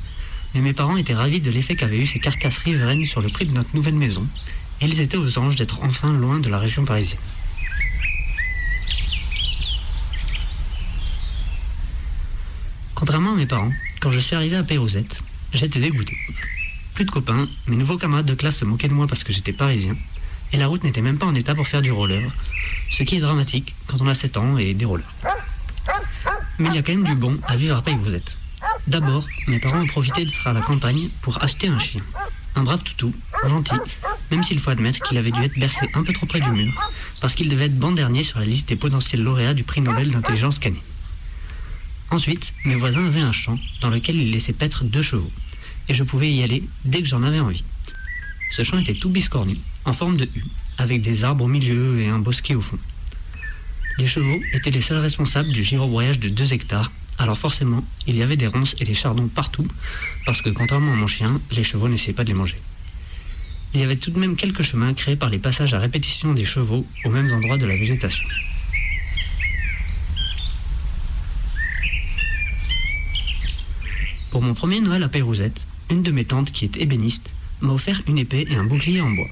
Mais mes parents étaient ravis de l'effet qu'avaient eu ces carcasses riveraines sur le prix de notre nouvelle maison, et ils étaient aux anges d'être enfin loin de la région parisienne. Contrairement à mes parents, quand je suis arrivé à Pérouzette, j'étais dégoûté de copains, mes nouveaux camarades de classe se moquaient de moi parce que j'étais parisien, et la route n'était même pas en état pour faire du roller, ce qui est dramatique quand on a 7 ans et des rollers. Mais il y a quand même du bon à vivre à êtes. D'abord, mes parents ont profité d'être à la campagne pour acheter un chien. Un brave toutou, gentil, même s'il faut admettre qu'il avait dû être bercé un peu trop près du mur, parce qu'il devait être ban-dernier sur la liste des potentiels lauréats du prix Nobel d'intelligence canée. Ensuite, mes voisins avaient un champ dans lequel ils laissaient paître deux chevaux et je pouvais y aller dès que j'en avais envie. Ce champ était tout biscornu, en forme de U, avec des arbres au milieu et un bosquet au fond. Les chevaux étaient les seuls responsables du girobroyage de 2 hectares, alors forcément, il y avait des ronces et des chardons partout, parce que contrairement à mon chien, les chevaux n'essayaient pas de les manger. Il y avait tout de même quelques chemins créés par les passages à répétition des chevaux aux mêmes endroits de la végétation. Pour mon premier Noël à Peyrouzette, une de mes tantes, qui est ébéniste, m'a offert une épée et un bouclier en bois.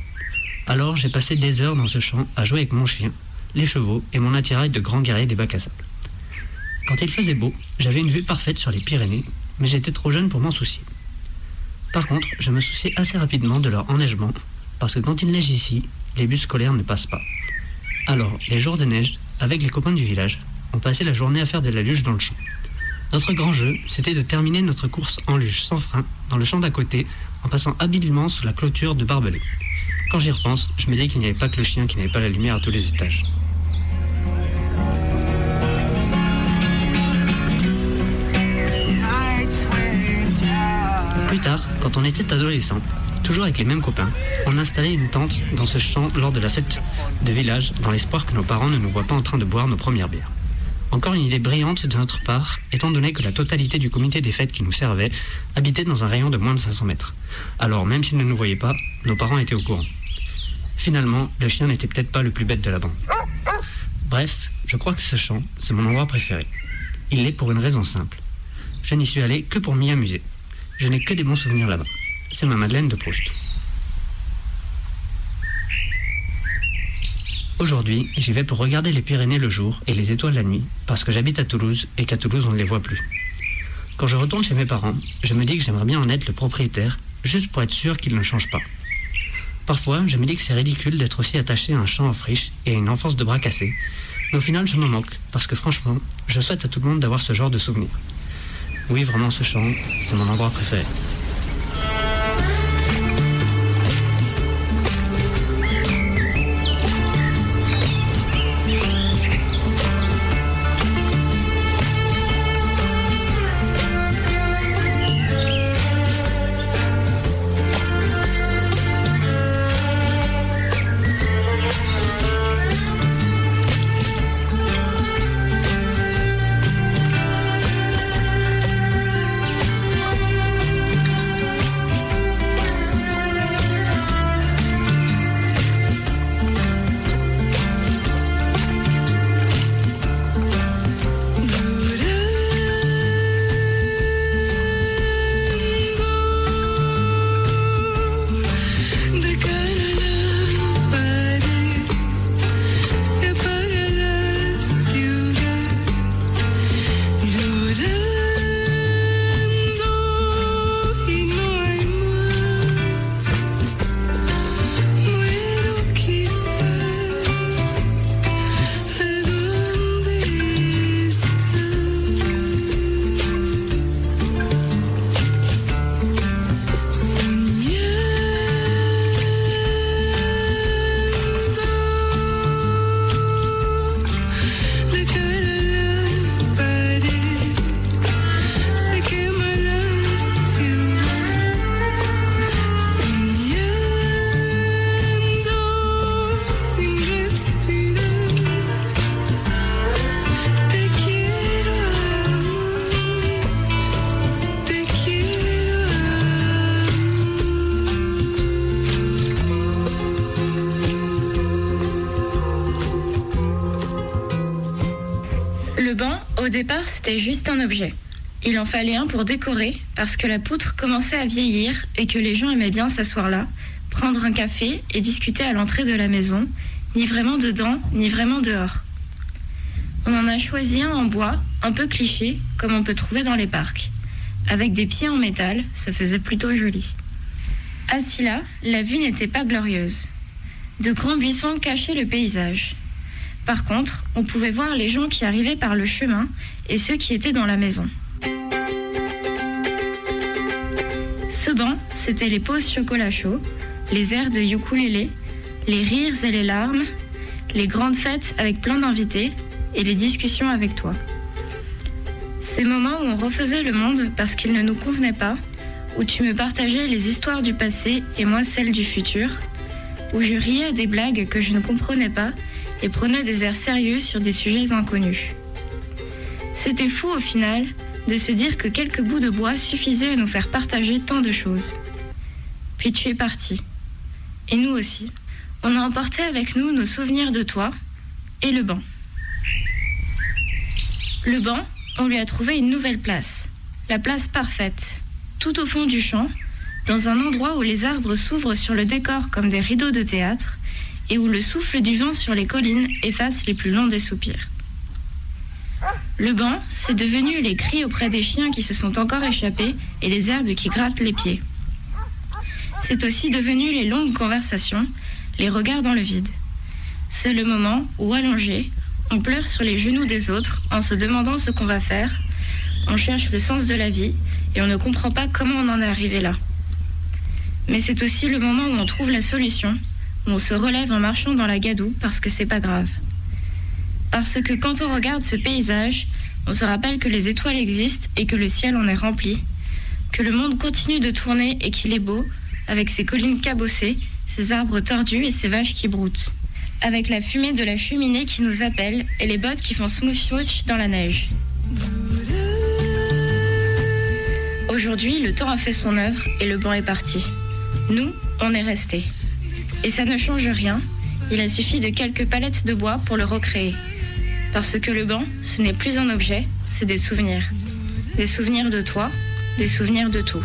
Alors j'ai passé des heures dans ce champ à jouer avec mon chien, les chevaux et mon attirail de grand guerrier des bacs à sable. Quand il faisait beau, j'avais une vue parfaite sur les Pyrénées, mais j'étais trop jeune pour m'en soucier. Par contre, je me soucie assez rapidement de leur enneigement, parce que quand il neige ici, les bus scolaires ne passent pas. Alors, les jours de neige, avec les copains du village, on passait la journée à faire de la luge dans le champ. Notre grand jeu, c'était de terminer notre course en luge sans frein dans le champ d'à côté, en passant habilement sous la clôture de barbelés. Quand j'y repense, je me dis qu'il n'y avait pas que le chien qui n'avait pas la lumière à tous les étages. Plus tard, quand on était adolescent, toujours avec les mêmes copains, on installait une tente dans ce champ lors de la fête de village dans l'espoir que nos parents ne nous voient pas en train de boire nos premières bières. Encore une idée brillante de notre part, étant donné que la totalité du comité des fêtes qui nous servait habitait dans un rayon de moins de 500 mètres. Alors, même s'ils ne nous voyaient pas, nos parents étaient au courant. Finalement, le chien n'était peut-être pas le plus bête de la bande. Bref, je crois que ce champ, c'est mon endroit préféré. Il l'est pour une raison simple. Je n'y suis allé que pour m'y amuser. Je n'ai que des bons souvenirs là-bas. C'est ma Madeleine de Proust. Aujourd'hui, j'y vais pour regarder les Pyrénées le jour et les étoiles la nuit, parce que j'habite à Toulouse et qu'à Toulouse on ne les voit plus. Quand je retourne chez mes parents, je me dis que j'aimerais bien en être le propriétaire, juste pour être sûr qu'ils ne changent pas. Parfois, je me dis que c'est ridicule d'être aussi attaché à un champ en friche et à une enfance de bras cassés, mais au final je me manque, parce que franchement, je souhaite à tout le monde d'avoir ce genre de souvenirs. Oui, vraiment, ce champ, c'est mon endroit préféré. C'était juste un objet. Il en fallait un pour décorer, parce que la poutre commençait à vieillir et que les gens aimaient bien s'asseoir là, prendre un café et discuter à l'entrée de la maison, ni vraiment dedans, ni vraiment dehors. On en a choisi un en bois, un peu cliché, comme on peut trouver dans les parcs. Avec des pieds en métal, ça faisait plutôt joli. Assis là, la vue n'était pas glorieuse. De grands buissons cachaient le paysage. Par contre, on pouvait voir les gens qui arrivaient par le chemin et ceux qui étaient dans la maison. Ce banc, c'était les pauses chocolat chaud, les airs de ukulélé, les rires et les larmes, les grandes fêtes avec plein d'invités et les discussions avec toi. Ces moments où on refaisait le monde parce qu'il ne nous convenait pas, où tu me partageais les histoires du passé et moi celles du futur, où je riais des blagues que je ne comprenais pas et prenais des airs sérieux sur des sujets inconnus. C'était fou au final de se dire que quelques bouts de bois suffisaient à nous faire partager tant de choses. Puis tu es parti. Et nous aussi. On a emporté avec nous nos souvenirs de toi et le banc. Le banc, on lui a trouvé une nouvelle place. La place parfaite. Tout au fond du champ, dans un endroit où les arbres s'ouvrent sur le décor comme des rideaux de théâtre et où le souffle du vent sur les collines efface les plus longs des soupirs. Le banc, c'est devenu les cris auprès des chiens qui se sont encore échappés et les herbes qui grattent les pieds. C'est aussi devenu les longues conversations, les regards dans le vide. C'est le moment où, allongé, on pleure sur les genoux des autres en se demandant ce qu'on va faire, on cherche le sens de la vie et on ne comprend pas comment on en est arrivé là. Mais c'est aussi le moment où on trouve la solution, où on se relève en marchant dans la gadoue parce que c'est pas grave. Parce que quand on regarde ce paysage, on se rappelle que les étoiles existent et que le ciel en est rempli, que le monde continue de tourner et qu'il est beau, avec ses collines cabossées, ses arbres tordus et ses vaches qui broutent. Avec la fumée de la cheminée qui nous appelle et les bottes qui font smooch dans la neige. Aujourd'hui, le temps a fait son œuvre et le banc est parti. Nous, on est restés. Et ça ne change rien, il a suffi de quelques palettes de bois pour le recréer. Parce que le banc, ce n'est plus un objet, c'est des souvenirs. Des souvenirs de toi, des souvenirs de tout.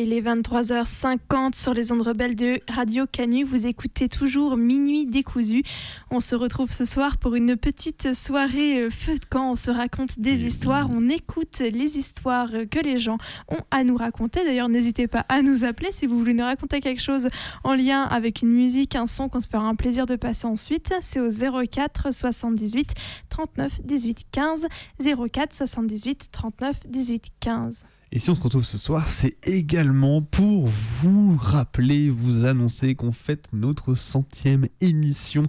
Il est 23h50 sur les ondes rebelles de Radio Canu. Vous écoutez toujours Minuit décousu. On se retrouve ce soir pour une petite soirée euh, feu de camp. On se raconte des histoires, on écoute les histoires que les gens ont à nous raconter. D'ailleurs, n'hésitez pas à nous appeler si vous voulez nous raconter quelque chose en lien avec une musique, un son qu'on se fera un plaisir de passer ensuite. C'est au 04 78 39 18 15. 04 78 39 18 15. Et si on se retrouve ce soir, c'est également pour vous rappeler, vous annoncer qu'on fête notre centième émission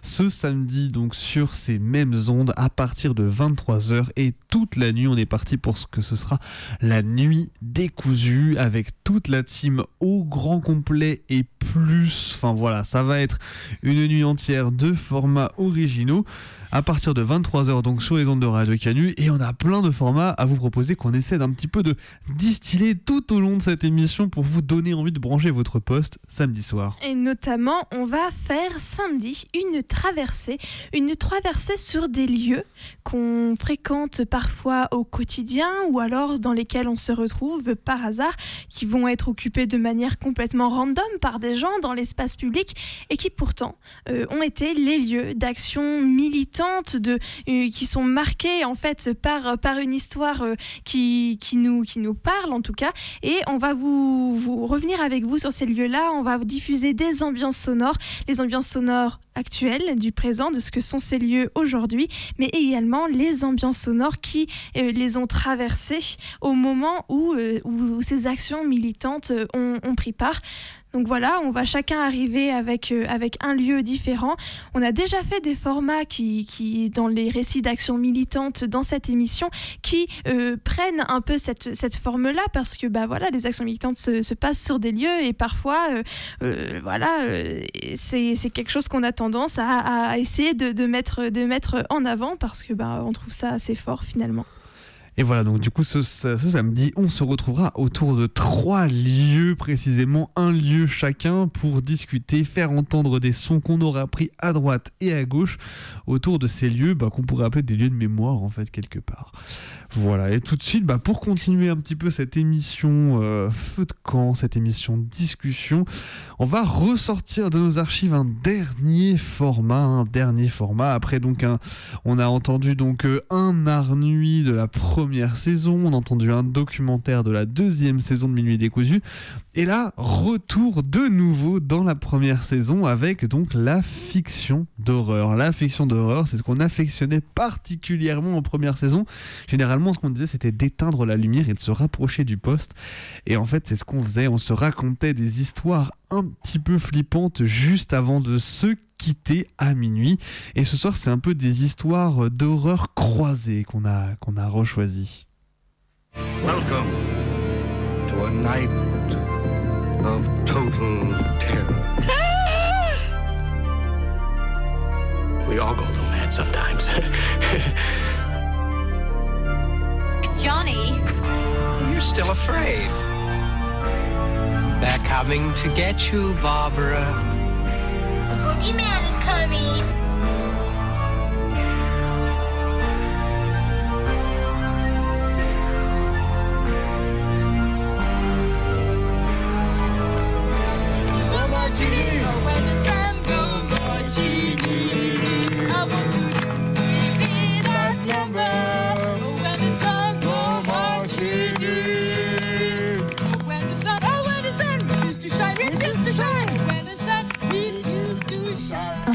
ce samedi, donc sur ces mêmes ondes à partir de 23h et toute la nuit. On est parti pour ce que ce sera la nuit décousue avec toute la team au grand complet et plus. Enfin voilà, ça va être une nuit entière de formats originaux à partir de 23h donc sur les ondes de Radio Canu et on a plein de formats à vous proposer qu'on essaie d'un petit peu de distiller tout au long de cette émission pour vous donner envie de brancher votre poste samedi soir. Et notamment, on va faire samedi une traversée, une traversée sur des lieux qu'on fréquente parfois au quotidien ou alors dans lesquels on se retrouve par hasard, qui vont être occupés de manière complètement random par des gens dans l'espace public et qui pourtant euh, ont été les lieux d'action militante de, euh, qui sont marqués en fait par, par une histoire euh, qui, qui, nous, qui nous parle en tout cas. Et on va vous, vous revenir avec vous sur ces lieux-là. On va diffuser des ambiances sonores, les ambiances sonores actuelles, du présent, de ce que sont ces lieux aujourd'hui, mais également les ambiances sonores qui euh, les ont traversées au moment où, où ces actions militantes ont pris part. Donc voilà, on va chacun arriver avec, euh, avec un lieu différent. On a déjà fait des formats qui, qui dans les récits d'actions militantes dans cette émission, qui euh, prennent un peu cette, cette forme-là, parce que bah, voilà, les actions militantes se, se passent sur des lieux et parfois, euh, voilà, c'est c'est quelque chose qu'on a tendance à, à essayer de, de mettre, de mettre en avant, parce que bah, on trouve ça assez fort finalement. Et voilà, donc du coup, ce, samedi, on se retrouvera autour de trois lieux, précisément un lieu chacun, pour discuter, faire entendre des sons qu'on aura appris à droite et à gauche autour de ces lieux bah, qu'on pourrait appeler des lieux de mémoire, en fait, quelque part. Voilà, et tout de suite, bah, pour continuer un petit peu cette émission euh, Feu de camp, cette émission discussion, on va ressortir de nos archives un dernier format, un dernier format. Après, donc, un, on a entendu donc euh, un art nuit de la première saison, on a entendu un documentaire de la deuxième saison de Minuit décousu, et là, retour de nouveau dans la première saison avec donc la fiction d'horreur. La fiction d'horreur, c'est ce qu'on affectionnait particulièrement en première saison. Généralement, ce qu'on disait, c'était d'éteindre la lumière et de se rapprocher du poste. Et en fait, c'est ce qu'on faisait. On se racontait des histoires un petit peu flippantes juste avant de se quitter à minuit. Et ce soir, c'est un peu des histoires d'horreur croisées qu'on a, qu'on a rechoisies. Welcome to a night of total terror. *laughs* We all go sometimes. *laughs* Johnny, You're still afraid. They're coming to get you, Barbara. the boogeyman is coming.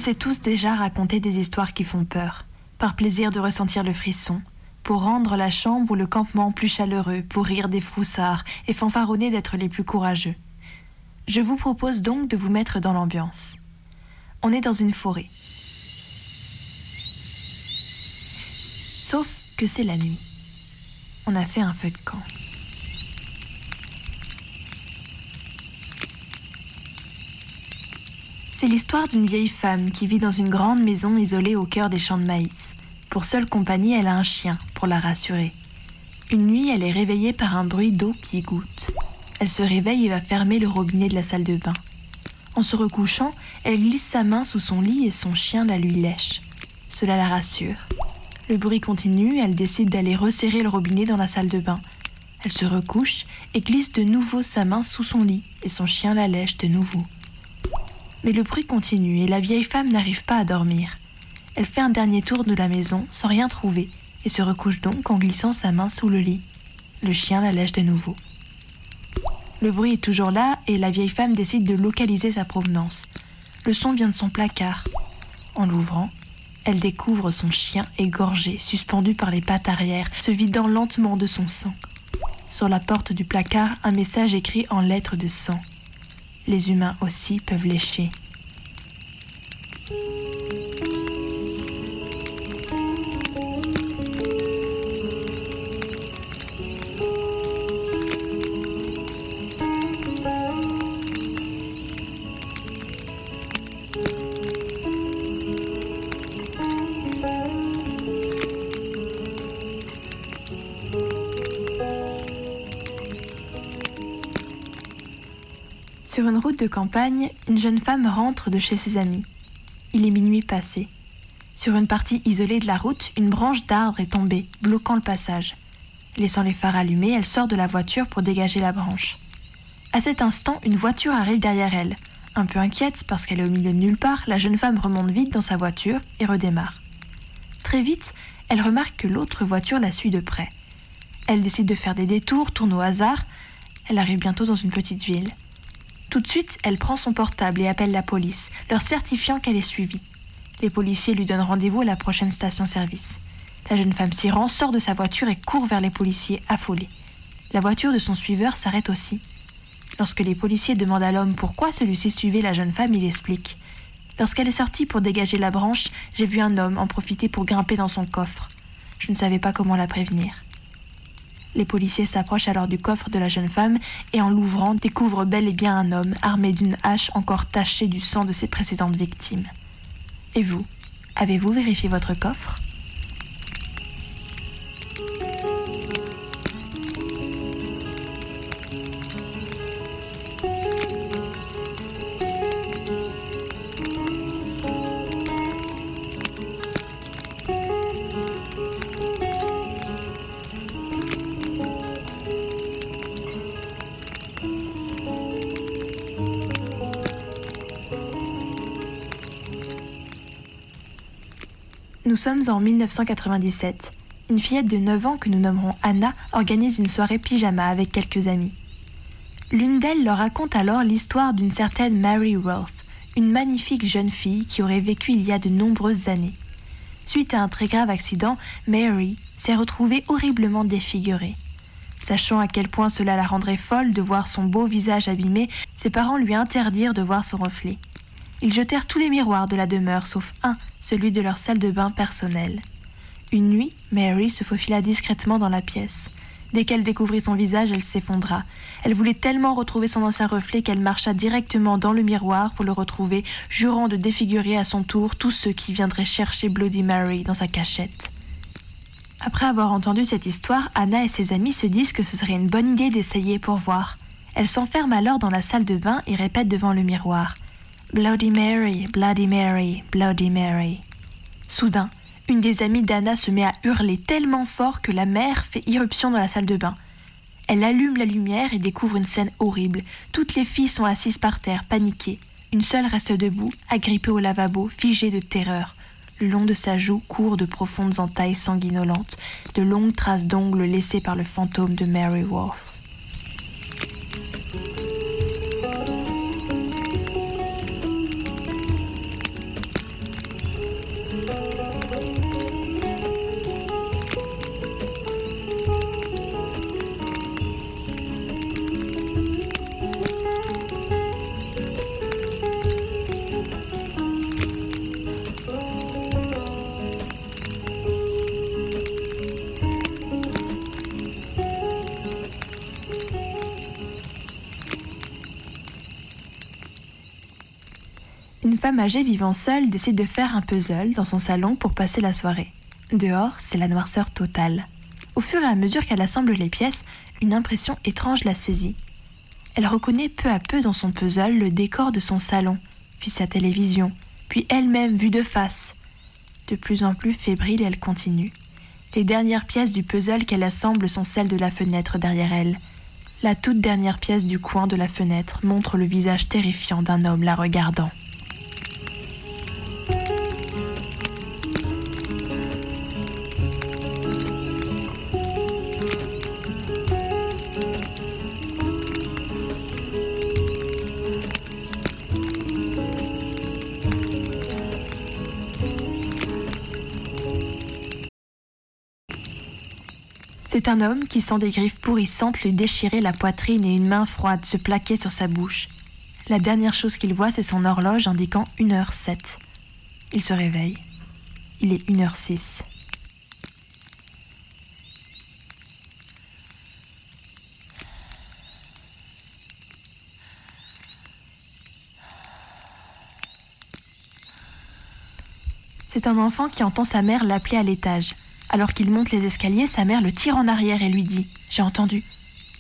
S'est tous déjà raconté des histoires qui font peur, par plaisir de ressentir le frisson, pour rendre la chambre ou le campement plus chaleureux, pour rire des froussards et fanfaronner d'être les plus courageux. Je vous propose donc de vous mettre dans l'ambiance. On est dans une forêt. Sauf que c'est la nuit. On a fait un feu de camp. C'est l'histoire d'une vieille femme qui vit dans une grande maison isolée au cœur des champs de maïs. Pour seule compagnie, elle a un chien pour la rassurer. Une nuit, elle est réveillée par un bruit d'eau qui goutte. Elle se réveille et va fermer le robinet de la salle de bain. En se recouchant, elle glisse sa main sous son lit et son chien la lui lèche. Cela la rassure. Le bruit continue, elle décide d'aller resserrer le robinet dans la salle de bain. Elle se recouche et glisse de nouveau sa main sous son lit et son chien la lèche de nouveau. Mais le bruit continue et la vieille femme n'arrive pas à dormir. Elle fait un dernier tour de la maison sans rien trouver et se recouche donc en glissant sa main sous le lit. Le chien la lèche de nouveau. Le bruit est toujours là et la vieille femme décide de localiser sa provenance. Le son vient de son placard. En l'ouvrant, elle découvre son chien égorgé, suspendu par les pattes arrière, se vidant lentement de son sang. Sur la porte du placard, un message écrit en lettres de sang. Les humains aussi peuvent lécher. Campagne, une jeune femme rentre de chez ses amis. Il est minuit passé. Sur une partie isolée de la route, une branche d'arbre est tombée, bloquant le passage. Laissant les phares allumés, elle sort de la voiture pour dégager la branche. À cet instant, une voiture arrive derrière elle. Un peu inquiète parce qu'elle est au milieu de nulle part, la jeune femme remonte vite dans sa voiture et redémarre. Très vite, elle remarque que l'autre voiture la suit de près. Elle décide de faire des détours, tourne au hasard. Elle arrive bientôt dans une petite ville. Tout de suite, elle prend son portable et appelle la police, leur certifiant qu'elle est suivie. Les policiers lui donnent rendez-vous à la prochaine station-service. La jeune femme s'y rend, sort de sa voiture et court vers les policiers, affolée. La voiture de son suiveur s'arrête aussi. Lorsque les policiers demandent à l'homme pourquoi celui-ci suivait la jeune femme, il explique. Lorsqu'elle est sortie pour dégager la branche, j'ai vu un homme en profiter pour grimper dans son coffre. Je ne savais pas comment la prévenir. Les policiers s'approchent alors du coffre de la jeune femme et en l'ouvrant découvrent bel et bien un homme armé d'une hache encore tachée du sang de ses précédentes victimes. Et vous, avez-vous vérifié votre coffre? Nous sommes en 1997. Une fillette de 9 ans que nous nommerons Anna organise une soirée pyjama avec quelques amis. L'une d'elles leur raconte alors l'histoire d'une certaine Mary Worth, une magnifique jeune fille qui aurait vécu il y a de nombreuses années. Suite à un très grave accident, Mary s'est retrouvée horriblement défigurée. Sachant à quel point cela la rendrait folle de voir son beau visage abîmé, ses parents lui interdirent de voir son reflet. Ils jetèrent tous les miroirs de la demeure sauf un, celui de leur salle de bain personnelle. Une nuit, Mary se faufila discrètement dans la pièce. Dès qu'elle découvrit son visage, elle s'effondra. Elle voulait tellement retrouver son ancien reflet qu'elle marcha directement dans le miroir pour le retrouver, jurant de défigurer à son tour tous ceux qui viendraient chercher Bloody Mary dans sa cachette. Après avoir entendu cette histoire, Anna et ses amis se disent que ce serait une bonne idée d'essayer pour voir. Elle s'enferme alors dans la salle de bain et répète devant le miroir. Bloody Mary, Bloody Mary, Bloody Mary. Soudain, une des amies d'Anna se met à hurler tellement fort que la mère fait irruption dans la salle de bain. Elle allume la lumière et découvre une scène horrible. Toutes les filles sont assises par terre, paniquées. Une seule reste debout, agrippée au lavabo, figée de terreur. Le long de sa joue courent de profondes entailles sanguinolentes, de longues traces d'ongles laissées par le fantôme de Mary Worth. Une âgée vivant seule décide de faire un puzzle dans son salon pour passer la soirée. Dehors, c'est la noirceur totale. Au fur et à mesure qu'elle assemble les pièces, une impression étrange la saisit. Elle reconnaît peu à peu dans son puzzle le décor de son salon, puis sa télévision, puis elle-même vue de face. De plus en plus fébrile, elle continue. Les dernières pièces du puzzle qu'elle assemble sont celles de la fenêtre derrière elle. La toute dernière pièce du coin de la fenêtre montre le visage terrifiant d'un homme la regardant. Un homme qui sent des griffes pourrissantes lui déchirer la poitrine et une main froide se plaquer sur sa bouche. La dernière chose qu'il voit, c'est son horloge indiquant 1h07. Il se réveille. Il est 1h06. C'est un enfant qui entend sa mère l'appeler à l'étage. Alors qu'il monte les escaliers, sa mère le tire en arrière et lui dit ⁇ J'ai entendu,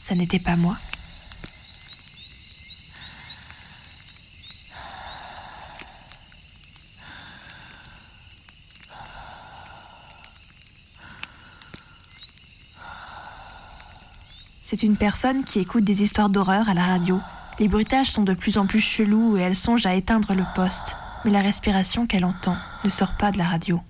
ça n'était pas moi ⁇ C'est une personne qui écoute des histoires d'horreur à la radio. Les bruitages sont de plus en plus chelous et elle songe à éteindre le poste. Mais la respiration qu'elle entend ne sort pas de la radio.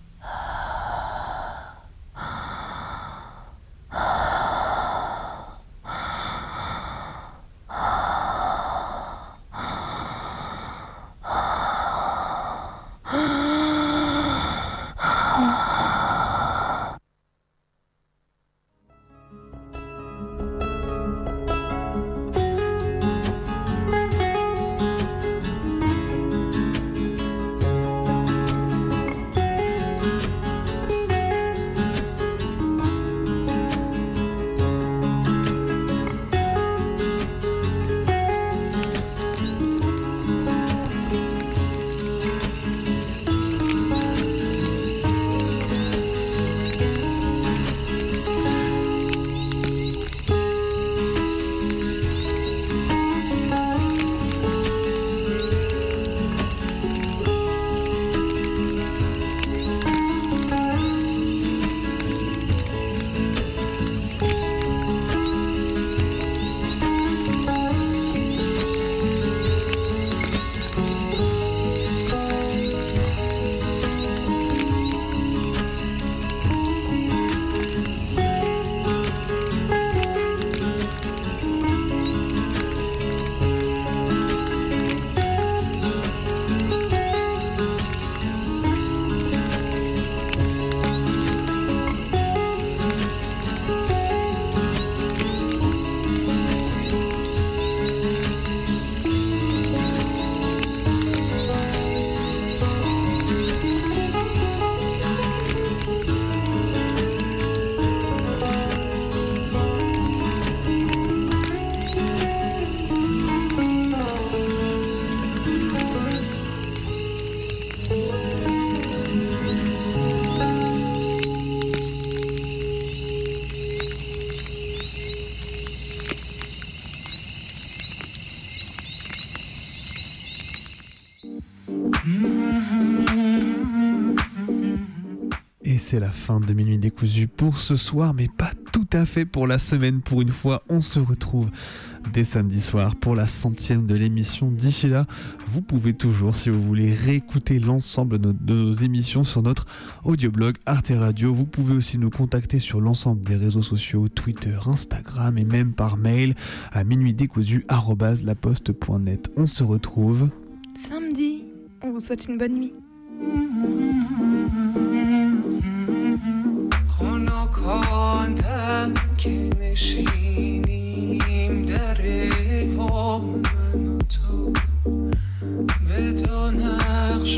De Minuit décousu pour ce soir, mais pas tout à fait pour la semaine. Pour une fois, on se retrouve dès samedi soir pour la centième de l'émission. D'ici là, vous pouvez toujours, si vous voulez, réécouter l'ensemble de nos émissions sur notre audioblog Arte Radio. Vous pouvez aussi nous contacter sur l'ensemble des réseaux sociaux, Twitter, Instagram et même par mail à minuitdécousu.net. On se retrouve samedi. On vous souhaite une bonne nuit. خواندم که نشینیم در پا من و تو. به دو نقش